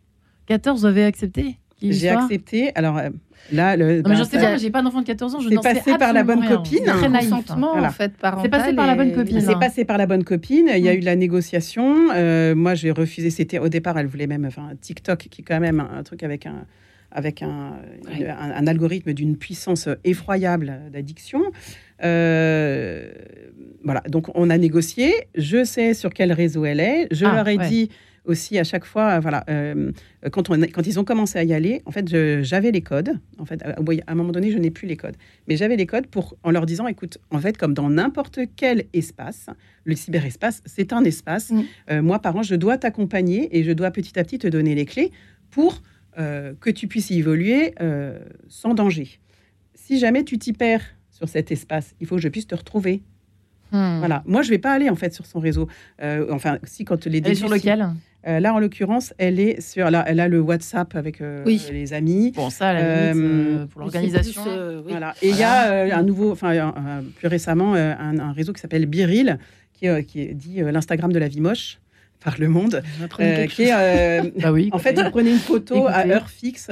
14, vous avez accepté? J'ai accepté. Alors euh, là, le. Non, mais je sais j'ai pas d'enfant de 14 ans. Je c'est passé par la bonne copine. Très naïvement, en fait, C'est passé par la bonne copine. C'est passé par la bonne copine. Il y a eu la négociation. Euh, moi, j'ai refusé. C'était au départ, elle voulait même, enfin, TikTok, qui est quand même un truc avec un avec un, un, algorithme d'une puissance effroyable d'addiction. Euh, voilà, donc on a négocié. Je sais sur quel réseau elle est. Je ah, leur ai dit aussi à chaque fois, voilà, euh, quand, on, quand ils ont commencé à y aller, en fait, j'avais les codes. En fait, à, un moment donné, je n'ai plus les codes, mais j'avais les codes pour en leur disant, écoute, en fait, comme dans n'importe quel espace, le cyberespace, c'est un espace. Mm. Euh, moi, par an, je dois t'accompagner et je dois petit à petit te donner les clés pour euh, que tu puisses y évoluer sans danger. Si jamais tu t'y perds sur cet espace, il faut que je puisse te retrouver. Hmm. Voilà. Moi, je vais pas aller en fait sur son réseau. enfin, si quand les Et sur lequel? Euh, là, en l'occurrence, elle est sur, elle a, elle a le WhatsApp avec euh, les amis. Bon, ça, euh, pour l'organisation. Voilà. Et il y a un nouveau, enfin, plus récemment, un, réseau qui s'appelle Biril, qui, qui dit l'Instagram de la vie moche par le monde, qui est, bah oui, en fait, vous prenez une photo à heure fixe,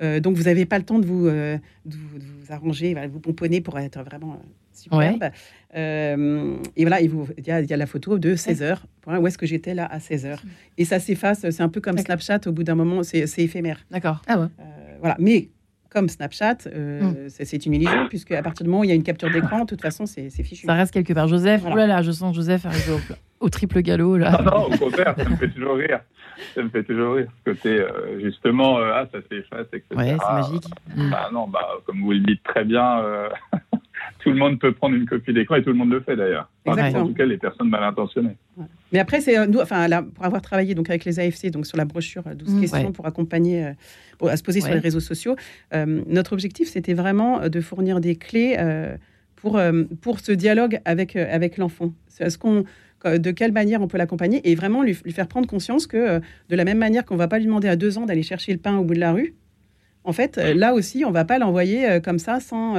donc vous n'avez pas le temps de vous, de vous, arranger, de vous pomponner pour être vraiment superbe. Euh, et voilà, il, y a, la photo de 16 heures. Où est-ce que j'étais là à 16 heures Et ça s'efface. C'est un peu comme Snapchat. Au bout d'un moment, c'est éphémère. D'accord. Ah ouais. Euh, voilà. Mais comme Snapchat, euh, hmm. c'est une illusion, puisque à partir du moment où il y a une capture d'écran, de toute façon, c'est fichu. Ça reste quelque part. Joseph, voilà. oh là là, je sens Joseph arriver au, triple galop. Là. Non, non, au contraire, ça me fait toujours rire. Ça me fait toujours rire. Ce côté, justement, ah, ça s'efface, etc. Ouais, c'est magique. Bah, non, bah, comme vous le dites très bien, tout le monde peut prendre une copie d'écran et tout le monde le fait d'ailleurs. en tout cas, les personnes mal intentionnées. Mais après, c'est euh, nous, enfin, pour avoir travaillé donc avec les AFC, donc sur la brochure 12 euh, mmh. questions pour accompagner, euh, pour, à se poser sur les réseaux sociaux, notre objectif, c'était vraiment de fournir des clés pour pour ce dialogue avec avec l'enfant. Ce qu'on de quelle manière on peut l'accompagner et vraiment lui, lui, faire prendre conscience que de la même manière qu'on va pas lui demander à deux ans d'aller chercher le pain au bout de la rue, en fait, là aussi, on va pas l'envoyer comme ça sans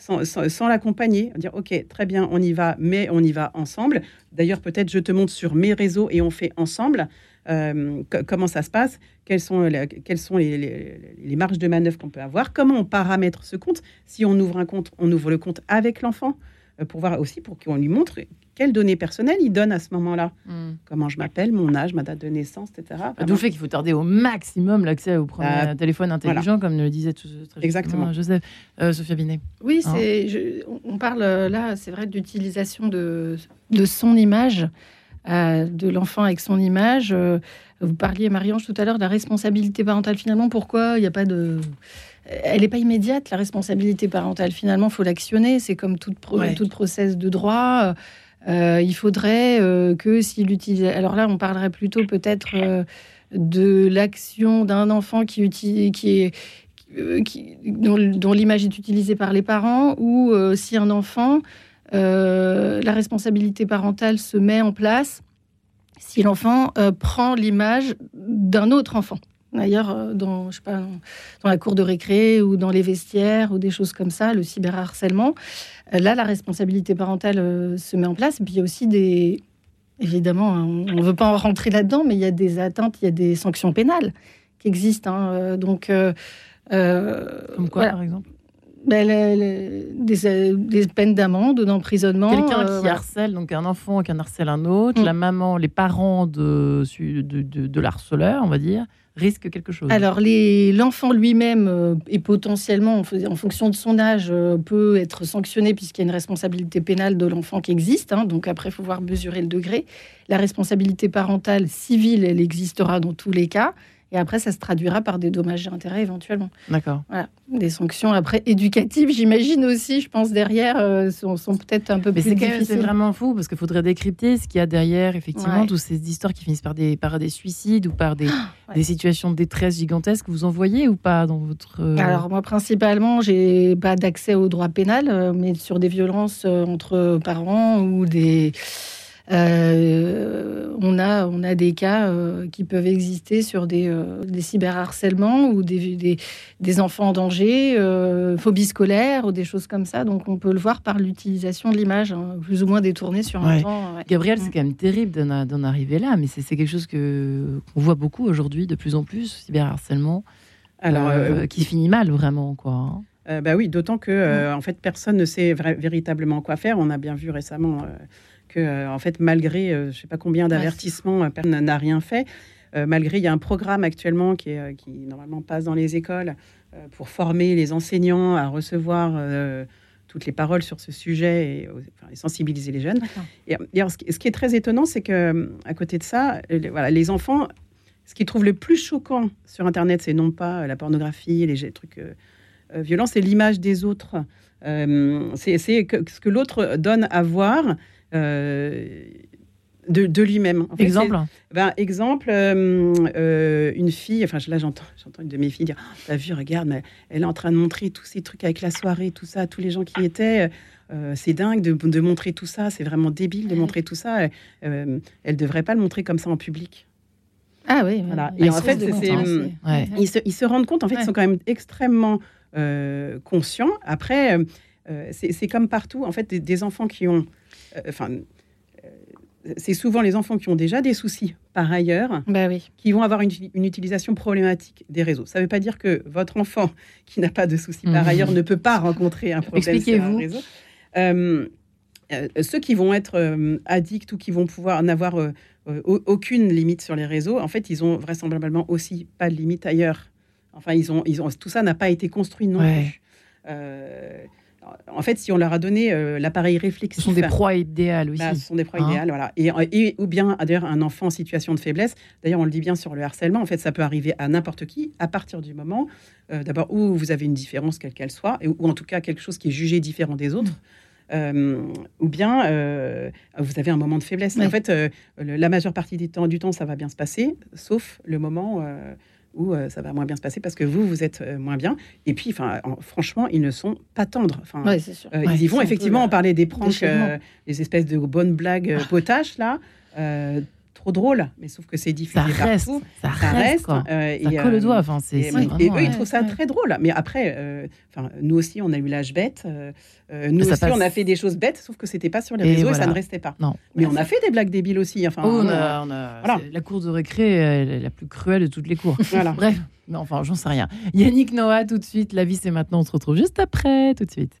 sans, l'accompagner, dire ok, très bien, on y va, mais on y va ensemble. D'ailleurs, peut-être je te montre sur mes réseaux et on fait ensemble. Euh, comment ça se passe, quelles sont, sont les, marges de manœuvre qu'on peut avoir, comment on paramètre ce compte. Si on ouvre un compte, on ouvre le compte avec l'enfant pour voir aussi, pour qu'on lui montre quelles données personnelles il donne à ce moment-là. Hmm. Comment je m'appelle, mon âge, ma date de naissance, etc. D'où le fait qu'il faut tarder au maximum l'accès au premier bah, téléphone intelligent, comme le disait tout, très Exactement. Joseph. Euh, Sophia Binet. Oui, hein on parle euh, là, c'est vrai, d'utilisation de, de son image, euh, de l'enfant avec son image. vous parliez, Marie-Ange, tout à l'heure de la responsabilité parentale. Finalement, pourquoi il n'y a pas de elle n'est pas immédiate, la responsabilité parentale. Finalement, il faut l'actionner. C'est comme toute, toute process de droit. Euh, il faudrait euh, que s'il utilise. Alors là, on parlerait plutôt peut-être euh, de l'action d'un enfant qui, utilise, qui est. Qui, dont, l'image est utilisée par les parents, ou si un enfant, la responsabilité parentale se met en place, si l'enfant prend l'image d'un autre enfant. D'ailleurs, dans, je sais pas, dans la cour de récré ou dans les vestiaires ou des choses comme ça, le cyberharcèlement. Là, la responsabilité parentale euh, se met en place. Et puis il y a aussi des. Évidemment, hein, on ne veut pas en rentrer là-dedans, mais il y a des atteintes, il y a des sanctions pénales qui existent. Hein, euh, donc. Euh, Comme quoi, par exemple? Ben, des, peines d'amende, d'emprisonnement. Quelqu'un qui harcèle, donc un enfant qui en harcèle un autre, mm. la maman, les parents de, de, de l'harceleur, on va dire, risque quelque chose Alors, l'enfant lui-même euh, est potentiellement, en, fonction de son âge, euh, peut être sanctionné puisqu'il y a une responsabilité pénale de l'enfant qui existe. Hein. donc après, il faut voir mesurer le degré. La responsabilité parentale civile, elle existera dans tous les cas. Et après, ça se traduira par des dommages et intérêts éventuellement. D'accord. Voilà. Des sanctions après éducatives, j'imagine aussi, je pense, derrière, euh, sont, peut-être un peu plus difficiles. C'est vraiment fou parce qu'il faudrait décrypter ce qu'il y a derrière, effectivement, toutes ces histoires qui finissent par des, par des suicides ou par des, des situations de détresse gigantesques. Vous en voyez ou pas dans votre. Euh, Alors, moi, principalement, j'ai pas d'accès au droit pénal, euh, mais sur des violences entre parents ou des euh, on, a, on a des cas euh, qui peuvent exister sur des, euh, des cyberharcèlements ou des, des, enfants en danger, phobie scolaire ou des choses comme ça. Donc on peut le voir par l'utilisation de l'image, hein, plus ou moins détournée sur un temps. Gabriel, c'est mm. quand même terrible d'en arriver là, mais c'est quelque chose qu'on voit beaucoup aujourd'hui, de plus en plus, cyberharcèlement, Alors, qui finit mal vraiment. quoi. Hein. bah oui, d'autant que mm. en fait personne ne sait véritablement quoi faire. On a bien vu récemment que, euh, en fait, malgré euh, je ne sais pas combien d'avertissements, euh, personne n'a rien fait. malgré, il y a un programme actuellement qui, est, qui normalement passe dans les écoles pour former les enseignants à recevoir toutes les paroles sur ce sujet et, sensibiliser les jeunes. Et, ce, qui, est très étonnant, c'est que à côté de ça, voilà, les enfants, ce qu'ils trouvent le plus choquant sur Internet, c'est non pas la pornographie, les trucs violents, c'est l'image des autres. c'est ce que l'autre donne à voir euh, de, lui-même. exemple? Ben, Exemple, euh, euh, une fille, enfin là j'entends, j'entends une de mes filles dire oh, T'as vu, regarde, mais elle est en train de montrer tous ces trucs avec la soirée, tout ça, tous les gens qui étaient. c'est dingue de, montrer tout ça, c'est vraiment débile de montrer tout ça. elle ne devrait pas le montrer comme ça en public. Ah oui, voilà. Et en fait, ils, se, rendent compte, en fait, ils sont quand même extrêmement conscients. Après, c'est comme partout, en fait, des enfants qui ont enfin, euh, c'est souvent les enfants qui ont déjà des soucis par ailleurs, bah oui. qui vont avoir une, utilisation problématique des réseaux. Ça ne veut pas dire que votre enfant qui n'a pas de soucis par mhm. ailleurs ne peut pas rencontrer un problème sur un réseau. Euh, ceux qui vont être addicts ou qui vont pouvoir n'avoir aucune limite sur les réseaux, en fait, ils ont vraisemblablement aussi pas de limite ailleurs. Enfin, ils ont, ils ont, tout ça n'a pas été construit non plus en fait, si on leur a donné euh, l'appareil réflexif. Ce sont des proies idéales aussi. Bah, ce sont des proies hein idéales, voilà. Et, ou bien, d'ailleurs, un enfant en situation de faiblesse. D'ailleurs, on le dit bien sur le harcèlement. En fait, ça peut arriver à n'importe qui à partir du moment, euh, d'abord, où vous avez une différence, quelle qu'elle soit, ou en tout cas quelque chose qui est jugé différent des autres. Euh, ou bien vous avez un moment de faiblesse. En fait, la majeure partie du temps, du temps, ça va bien se passer, sauf le moment où euh, ça va moins bien se passer parce que vous, vous êtes euh, moins bien. Et puis, enfin, franchement, ils ne sont pas tendres. Enfin, euh, ils y vont effectivement. On parlait des pranks, des espèces de bonnes blagues potaches là trop drôle, mais sauf que c'est diffusé ça reste, partout. Ça reste, ça et, colle le doigt. Enfin, c'est, et, eux, ils trouvent ça très drôle. Mais après, enfin, nous aussi, on a eu l'âge bête. nous aussi, on a fait des choses bêtes, sauf que c'était pas sur les réseaux et, ça ne restait pas. Non. Mais on a fait des blagues débiles aussi. Enfin, oh, on a, on a, la cour de récré, la plus cruelle de toutes les cours. voilà. Bref, mais enfin, j'en sais rien. Yannick Noah, tout de suite. La vie, c'est maintenant. On se retrouve juste après, tout de suite.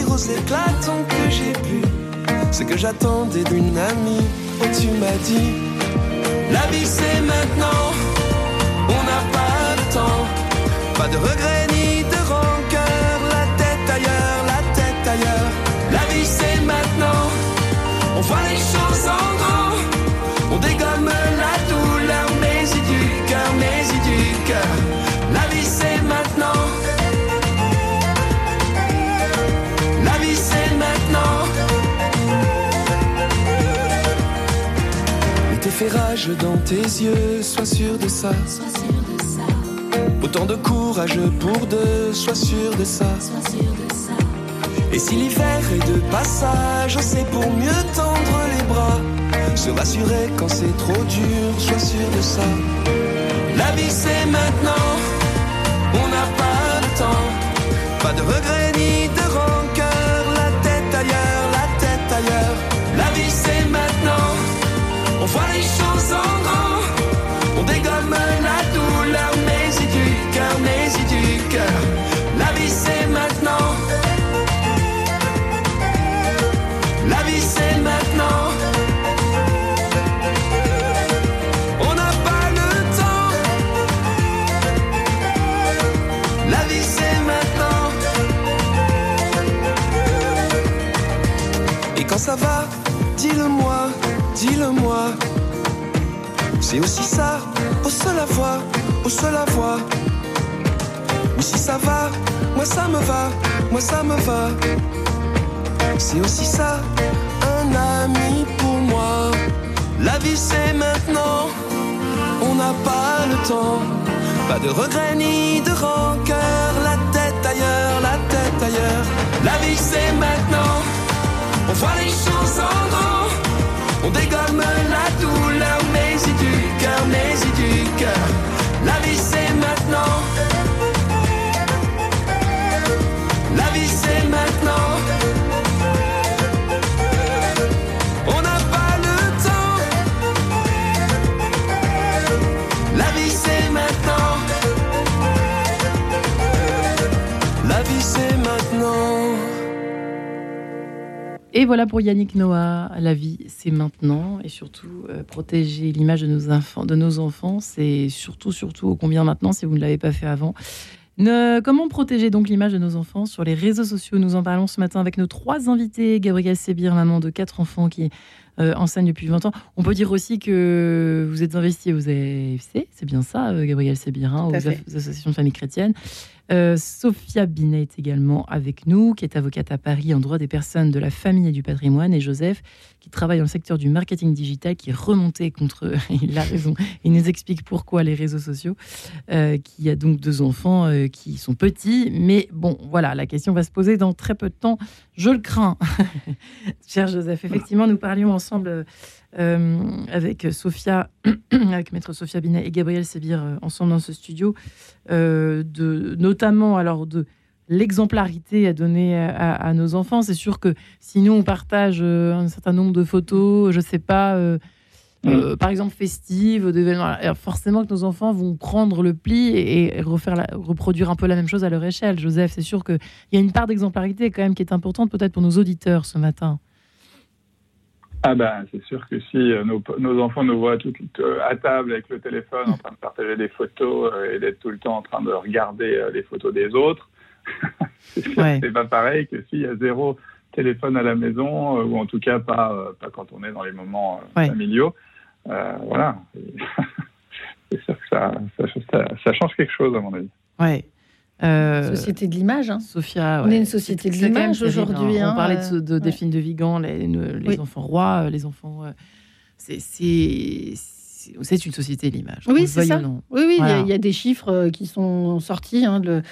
rose éclatant que j'ai pu. Ce que j'attendais d'une amie, oh tu m'as dit, la vie c'est maintenant, on n'a pas de temps, pas de regrets ni de rancœur, la tête ailleurs, la tête ailleurs, la vie c'est maintenant, on voit les choses rage dans tes yeux, sois sûr de ça. Sois sûr de ça. Autant de courage pour deux, sois sûr de ça. Sois sûr de ça. Et si l'hiver est de passage, c'est pour mieux tendre les bras. Se rassurer quand c'est trop dur, sois sûr de ça. La vie c'est maintenant, on n'a pas de temps. Pas de regrets ni de rancœur, la tête ailleurs, la tête ailleurs. La vie c'est maintenant. Voilà les choses en grand, on dégomme aussi ça, au seul à voir, au seul à voir. Mais si ça va, moi ça me va, moi ça me va. C'est aussi ça, un ami pour moi. La vie c'est maintenant, on n'a pas le temps. Pas de regrets ni de rancœur, la tête ailleurs, la tête ailleurs. La vie c'est maintenant, on voit les choses en grand. On dégomme la douleur, mais y du cœur, mais du cœur. La vie c'est maintenant. La vie c'est maintenant. Et voilà pour Yannick Noah, la vie c'est maintenant et surtout euh, protéger l'image de nos enfants, de nos enfants, c'est surtout surtout au combien maintenant si vous ne l'avez pas fait avant. Comment protéger donc l'image de nos enfants sur les réseaux sociaux? Nous en parlons ce matin avec nos trois invités. Gabrielle Sébir, maman de quatre enfants qui euh, enseigne depuis 20 ans. On peut dire aussi que vous êtes investi aux AFC, c'est bien ça, euh, Gabrielle Sébir, Tout à aux associations de familles chrétiennes. Euh, Sophia Binet est également avec nous, qui est avocate à Paris en droit des personnes de la famille et du patrimoine, et Joseph, qui travaille dans le secteur du marketing digital, qui est remonté contre, il a raison, il nous explique pourquoi les réseaux sociaux, euh, qui a donc deux enfants euh, qui sont petits, mais bon, voilà, la question va se poser dans très peu de temps, je le crains. Cher Joseph, effectivement, nous parlions ensemble euh, avec Sophia, avec maître Sophia Binet et Gabriel Sébir, euh, ensemble dans ce studio, de, notamment alors de l'exemplarité à donner à, à nos enfants. C'est sûr que si nous, on partage euh, un certain nombre de photos, je sais pas, euh, euh, par exemple festives, forcément que nos enfants vont prendre le pli et, et refaire la- reproduire un peu la même chose à leur échelle. Joseph, c'est sûr qu'il y a une part d'exemplarité quand même qui est importante peut-être pour nos auditeurs ce matin. Ah ben, c'est sûr que si nos, nos enfants nous voient tout, euh, à table avec le téléphone en train de partager des photos euh, et d'être tout le temps en train de regarder euh, les photos des autres, c'est Ouais. pas pareil que s'il y a zéro téléphone à la maison euh, ou en tout cas pas, euh, pas quand on est dans les moments euh, Ouais. familiaux. Euh, voilà. C'est sûr que ça, ça, ça, ça change quelque chose à mon avis. Ouais. Euh, Société de l'image. hein. Sophia, On ouais. est une société de l'image aujourd'hui, hein. hein, On parlait de, de- des ouais. films de Vigan, les, ne- les Oui. enfants rois, les enfants. c'est- c'est une société de l'image. Oui, c'est ça. Oui, oui, il y a- Voilà. il y, a des chiffres qui sont sortis hein, de-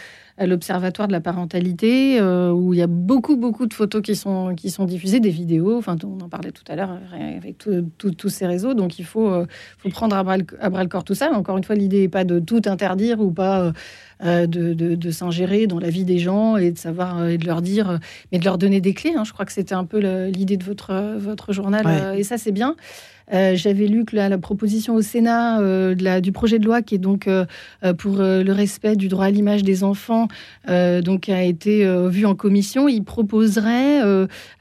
à l'Observatoire de la parentalité, euh, où il y a beaucoup, beaucoup de photos qui sont, qui sont diffusées, des vidéos, enfin, on en parlait tout à l'heure euh, avec tous ces réseaux, donc il faut, euh, faut prendre à bras, le, à bras le corps tout ça. Mais encore une fois, l'idée n'est pas de tout interdire ou pas euh, de, de- de s'ingérer dans la vie des gens et de savoir et de leur dire, mais de leur donner des clés. hein. Je crois que c'était un peu l'idée de votre, votre journal, Ouais. et ça, c'est bien. Euh, J'avais lu que la, proposition au Sénat euh, du projet de loi qui est donc euh, pour le respect du droit à l'image des enfants, donc a été vue en commission. Il proposerait,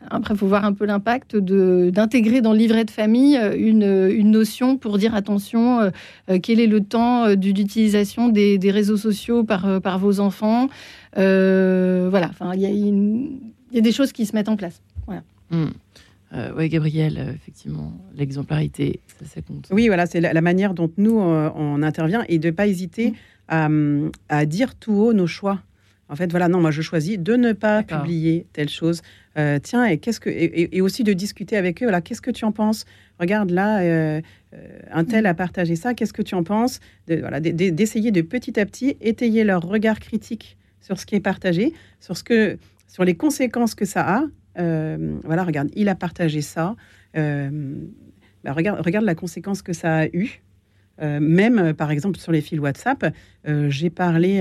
après il faut voir un peu l'impact, d'intégrer dans le livret de famille une, notion pour dire attention, quel est le temps du- d'utilisation des, réseaux sociaux par, vos enfants. Voilà, enfin il y, a des choses qui se mettent en place. Hmm. Euh, ouais, Gabriel, euh, effectivement, l'exemplarité, ça, ça compte. Oui, voilà, c'est la, la manière dont nous, euh, on intervient et de ne pas hésiter à, hum, à dire tout haut nos choix. En fait, voilà, non, moi je choisis de ne pas publier telle chose. Tiens, et qu'est-ce que et, aussi de discuter avec eux. Voilà, qu'est-ce que tu en penses? Regarde là, un tel a partagé ça. Qu'est-ce que tu en penses? De, Voilà, d'essayer de petit à petit étayer leur regard critique sur ce qui est partagé, sur ce que, sur les conséquences que ça a. Euh, voilà, regarde, il a partagé ça. Euh, bah, regarde, regarde la conséquence que ça a eu. Euh, même, euh, par exemple, sur les fils WhatsApp, euh, j'ai parlé,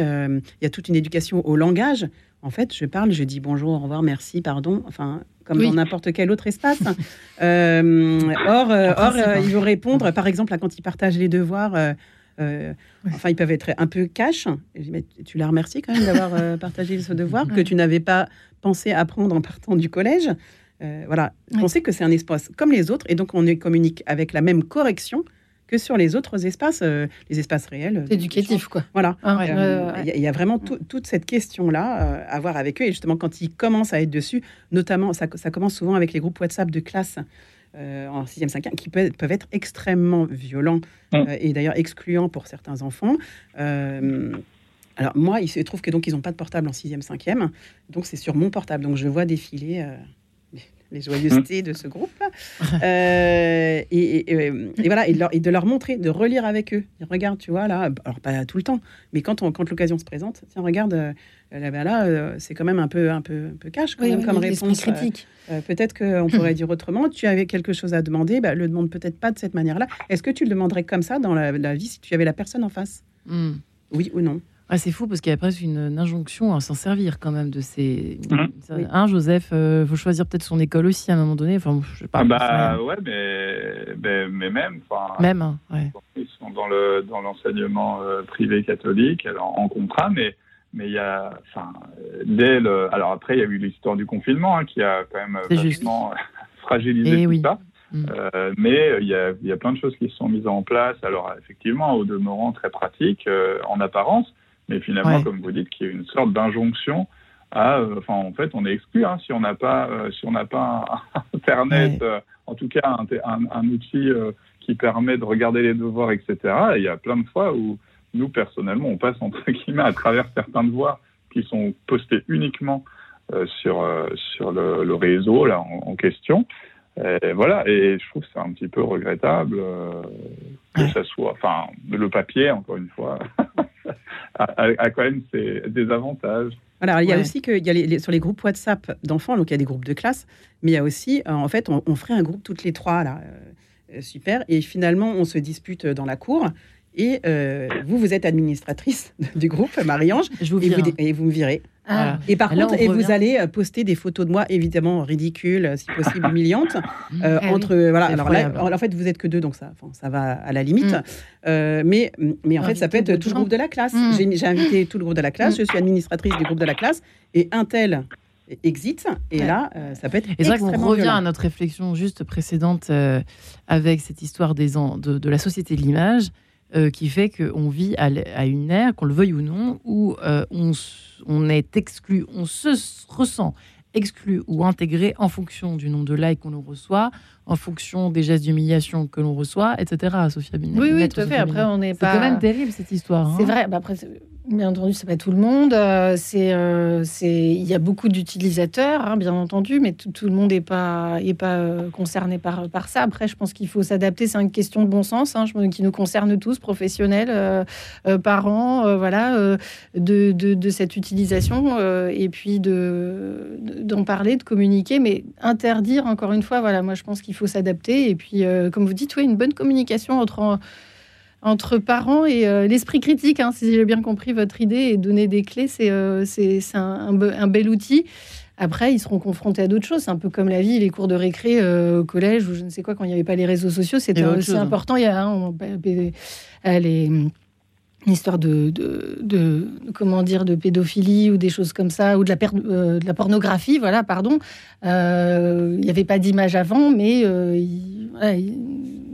il y a toute une éducation au langage. En fait, je parle, je dis bonjour, au revoir, merci, pardon, enfin, comme Oui. dans n'importe quel autre espace. Or, or hein. ils vont répondre, par exemple, là, quand ils partagent les devoirs, euh, enfin, ils peuvent être un peu cash. Mais tu la remercies quand même d'avoir euh, partagé ce devoir que Ouais. tu n'avais pas pensé apprendre en partant du collège. Euh, voilà, on sait que c'est un espace comme les autres, et donc on communique avec la même correction que sur les autres espaces, euh, les espaces réels. C'est éducatif, quoi. Voilà. Ouais. Ouais, Il y, a- il y a vraiment tout- toute cette question-là à voir avec eux. Et justement, quand ils commencent à être dessus, notamment, ça, ça commence souvent avec les groupes WhatsApp de classe. En 6e, 5e, qui peuvent, peuvent être extrêmement violents mmh. et d'ailleurs excluants pour certains enfants. alors moi, il se trouve que donc ils n'ont pas de portable en 6e, 5e, donc c'est sur mon portable. Donc je vois défiler les joyeusetés de ce groupe. Euh, et, voilà, et de, leur, et de, leur, montrer, de relire avec eux. regarde, tu vois, là, alors pas tout le temps, mais quand, on, quand l'occasion se présente, tiens, regarde, euh, là, euh, c'est quand même un peu, un peu, un peu cash quand même comme réponse. critique. peut-être qu'on pourrait dire autrement. Tu avais quelque chose à demander, bah, le demande peut-être pas de cette manière-là. Est-ce que tu le demanderais comme ça dans la, vie si tu avais la personne en face? Hmm. Oui ou non? Ah, c'est fou parce qu'il y a presque une, injonction à s'en servir quand même de ces. Mmh. Hein, Joseph, il euh, faut choisir peut-être son école aussi à un moment donné. Enfin, je sais pas. Ah bah ouais, mais, mais, même. Même, hein, ouais. Ils sont dans le dans l'enseignement euh, privé catholique, alors, en contrat, mais mais il y a, enfin, dès le. Alors après, il y a eu l'histoire du confinement hein, qui a quand même vachement fragilisé eh tout ça. Mmh. Euh, mais il y, a, il y, a, plein de choses qui se sont mises en place. Alors effectivement, au demeurant très pratique en apparence, mais finalement, comme vous dites, qu'il y a une sorte d'injonction à, euh, enfin, en fait, on est exclu hein, si on n'a pas, euh, si on n'a pas Internet, euh, en tout cas un, un, outil qui permet de regarder les devoirs, etc. il y a plein de fois où nous personnellement, on passe entre guillemets à travers certains devoirs qui sont postés uniquement sur sur le, réseau là en, question. Et voilà, et je trouve que c'est un petit peu regrettable que ça soit, enfin, le papier, encore une fois, a, quand même des avantages. Alors, il y a aussi que y a les, sur les groupes WhatsApp d'enfants, donc il y a des groupes de classe, mais il y a aussi, euh, en fait, on, ferait un groupe toutes les trois, là, euh, super, et finalement, on se dispute dans la cour. Et euh, vous, vous êtes administratrice du groupe, Marie-Ange, et vous me virez. Ah. Et par contre, et vous allez euh, poster des photos de moi, évidemment ridicules, si possible humiliantes, euh, ah entre voilà. Alors là, en fait, vous êtes que deux, donc ça, ça va à la limite. Mm. Euh, mais mais en fait, ça peut être tout le groupe de la classe. Mm. J'ai invité tout le groupe de la classe. Mm. Je suis administratrice du groupe de la classe et un tel exit. Et là, ça peut être. Et c'est vrai qu'on revient à notre réflexion juste précédente avec cette histoire des de, de la société de l'image. Euh, qui fait qu'on vit à, une ère, qu'on le veuille ou non, où euh, on, on, est exclu, on se ressent exclu ou intégré en fonction du nombre de likes qu'on reçoit, en fonction des gestes d'humiliation que l'on reçoit, etc. Sophia Binet. Oui, oui, tout à fait. Après, on n'est pas. C'est quand même terrible cette histoire. C'est hein. vrai. Bah après, Bien entendu, c'est pas tout le monde. Euh, euh, c'est, il y a beaucoup d'utilisateurs, hein, bien entendu, mais tout, le monde n'est pas, est pas euh, concerné par, par ça. Après, je pense qu'il faut s'adapter. C'est une question de bon sens, hein, qui nous concerne tous, professionnels, parents, voilà, de, de, cette utilisation et puis de, d'en parler, de communiquer, mais interdire encore une fois. Voilà, moi, je pense qu'il faut s'adapter et puis, comme vous dites, oui, une bonne communication entre entre parents et euh, l'esprit critique, hein, si j'ai bien compris votre idée, et donner des clés, c'est euh, un, bel outil. Après, ils seront confrontés à d'autres choses. C'est un peu comme la vie, les cours de récré euh, au collège ou je ne sais quoi, quand il n'y avait pas les réseaux sociaux, c'était aussi hein. important. Il y a hein, une histoire de, de, comment dire de pédophilie ou des choses comme ça ou de la, de la pornographie voilà pardon il n'y avait pas d'image avant mais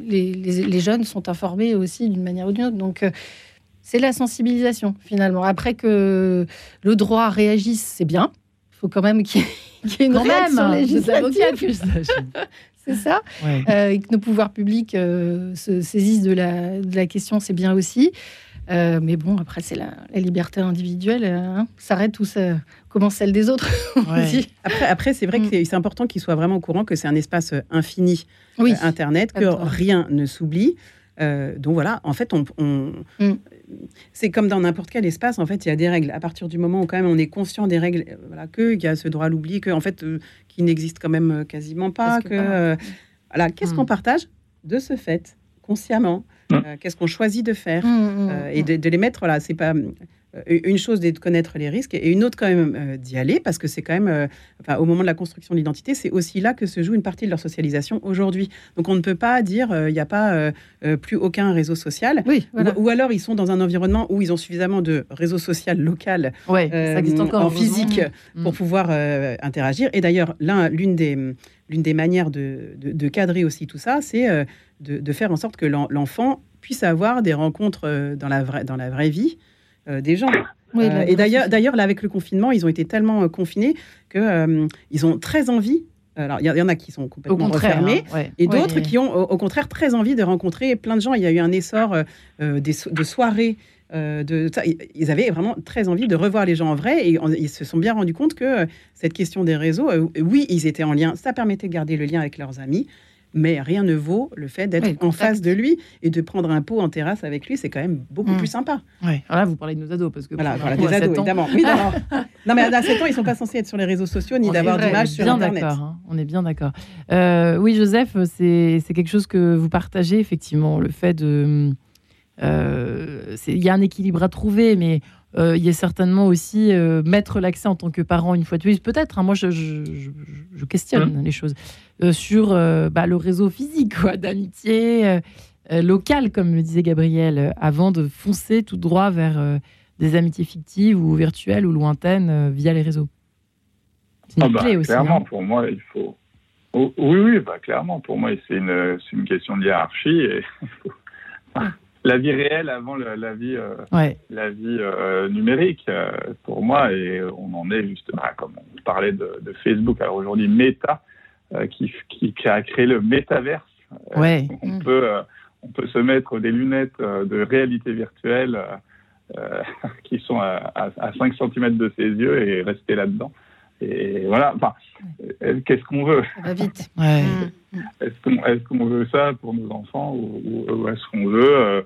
les, jeunes sont informés aussi d'une manière ou d'une autre. Donc, euh, c'est la sensibilisation, finalement. Après que le droit réagisse, c'est bien. Il faut quand même qu'il y, ait une réaction législative. c'est ça. Euh, et que nos pouvoirs publics euh, se saisissent de la, de la question, c'est bien aussi. Mais bon, après, c'est la, liberté individuelle hein, s'arrête où ça commence celle des autres. après, après c'est vrai que mm. c'est important qu'ils soient vraiment au courant que c'est un espace infini oui. Euh, Internet, que rien ne s'oublie. Euh, donc voilà, en fait, on, mm. c'est comme dans n'importe quel espace. En fait, il y a des règles. À partir du moment où quand même on est conscient des règles, euh, voilà, qu'il y a ce droit à l'oubli, que en fait, qui n'existe quand même quasiment pas. Que, voilà, qu'est-ce mm. qu'on partage? De ce fait, consciemment mm. Qu'est-ce qu'on choisit de faire et de, de, les mettre là. C'est pas euh, une chose de connaître les risques et une autre quand même euh, d'y aller parce que c'est quand même, euh, enfin, au moment de la construction de l'identité, c'est aussi là que se joue une partie de leur socialisation aujourd'hui. Donc on ne peut pas dire il n'y a pas plus aucun réseau social. Oui, ou, alors ils sont dans un environnement où ils ont suffisamment de réseau social local en physique mm. pour pouvoir interagir. Et d'ailleurs, l'une des, l'une des manières de, de, cadrer aussi tout ça, c'est de, de, faire en sorte que l'enfant puisse avoir des rencontres dans la vraie, dans la vraie vie euh, des gens. Euh, et d'ailleurs, d'ailleurs, là, avec le confinement, ils ont été tellement euh, confinés qu'ils ils ont très envie Alors, il y, en a qui sont complètement refermés hein, et d'autres qui ont, au, contraire, très envie de rencontrer plein de gens. Il y a eu un essor de soirées euh, de, ils avaient vraiment très envie de revoir les gens en vrai et ils se sont bien rendus compte que euh, cette question des réseaux, euh, oui, ils étaient en lien, ça permettait de garder le lien avec leurs amis, mais rien ne vaut le fait d'être en face de lui et de prendre un pot en terrasse avec lui, c'est quand même beaucoup mm. plus sympa. Oui, là vous parlez de nos ados parce que voilà, voilà des ados évidemment. Oui, non mais à 7 ans ils sont pas censés être sur les réseaux sociaux ni d'avoir d'image sur internet. Hein, on est bien d'accord. oui, Joseph, c'est quelque chose que vous partagez effectivement, le fait de euh, il y a un équilibre à trouver, mais euh, il y a certainement aussi euh, mettre l'accès en tant que parent une fois de plus. Peut-être, hein, moi je, je, questionne mmh. les choses sur bah, le réseau physique d'amitié locale, comme le disait Gabriel, avant de foncer tout droit vers des amitiés fictives ou virtuelles ou lointaines via les réseaux. C'est une ah bah, clé aussi. Clairement, hein. pour moi, il faut. Oh, oui, oui, bah, clairement, pour moi, c'est une, une, question de hiérarchie. Et la vie réelle avant la, vie, euh, la vie euh, numérique, euh, pour moi, et on en est justement, comme on parlait de, Facebook, alors aujourd'hui Meta, qui, qui, a créé le métaverse. Ouais. on, peut, on peut se mettre des lunettes de réalité virtuelle qui sont à, à, 5 cm de ses yeux et rester là-dedans. Et voilà, enfin, qu'est-ce qu'on veut? Ça va vite. Mm. Est-ce qu'on veut ça pour nos enfants ou, est-ce qu'on veut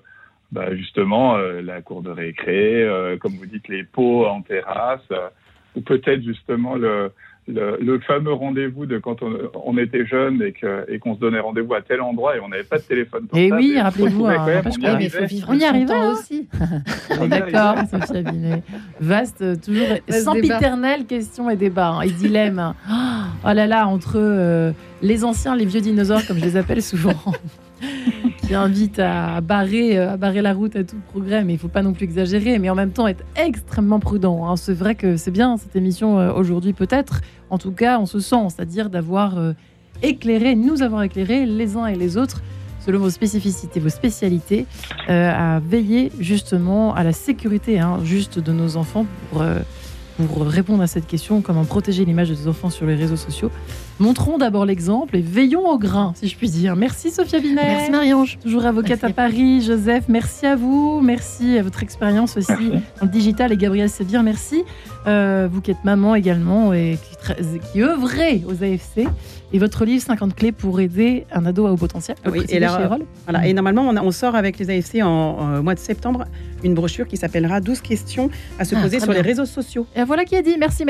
bah, justement euh, la cour de récré, euh, comme vous dites, les pots en terrasse, euh, ou peut-être justement le, le, fameux rendez-vous de quand on, était jeune et qu'on et qu'on se donnait rendez-vous à tel endroit et on n'avait pas de téléphone Et eh oui, rappelez-vous, hein, on, y arrivait hein. aussi. D'accord, Sophia Binet. Vaste, toujours sempiternelle question et débat hein, et dilemme. Oh là là, entre les anciens, les vieux dinosaures, comme je les appelle souvent. qui invite à barrer, euh, à barrer la route à tout progrès, mais il ne faut pas non plus exagérer, mais en même temps être extrêmement prudent. Hein. C'est vrai que c'est bien cette émission euh, aujourd'hui, peut-être. En tout cas, on se sent, c'est-à-dire d'avoir euh, éclairé, nous avoir éclairé les uns et les autres selon vos spécificités, vos spécialités, à veiller justement à la sécurité hein, juste de nos enfants pour pour répondre à cette question, comment protéger l'image de nos enfants sur les réseaux sociaux. Montrons d'abord l'exemple et veillons au grain, si je puis dire. Merci Sophia Binet. Merci Marie-Ange. Toujours avocate à Paris. Joseph, merci à vous. Merci à votre expérience aussi dans le digital. Et Gabriel Sévir, merci. Euh, vous qui êtes maman également et qui, qui œuvrez aux AFC. Et votre livre 50 clés pour aider un ado à haut potentiel. Oui, et, voilà, et normalement, on, sort avec les AFC en, mois de septembre une brochure qui s'appellera 12 questions à se ah, poser sur les réseaux sociaux. Et voilà qui est dit. Merci.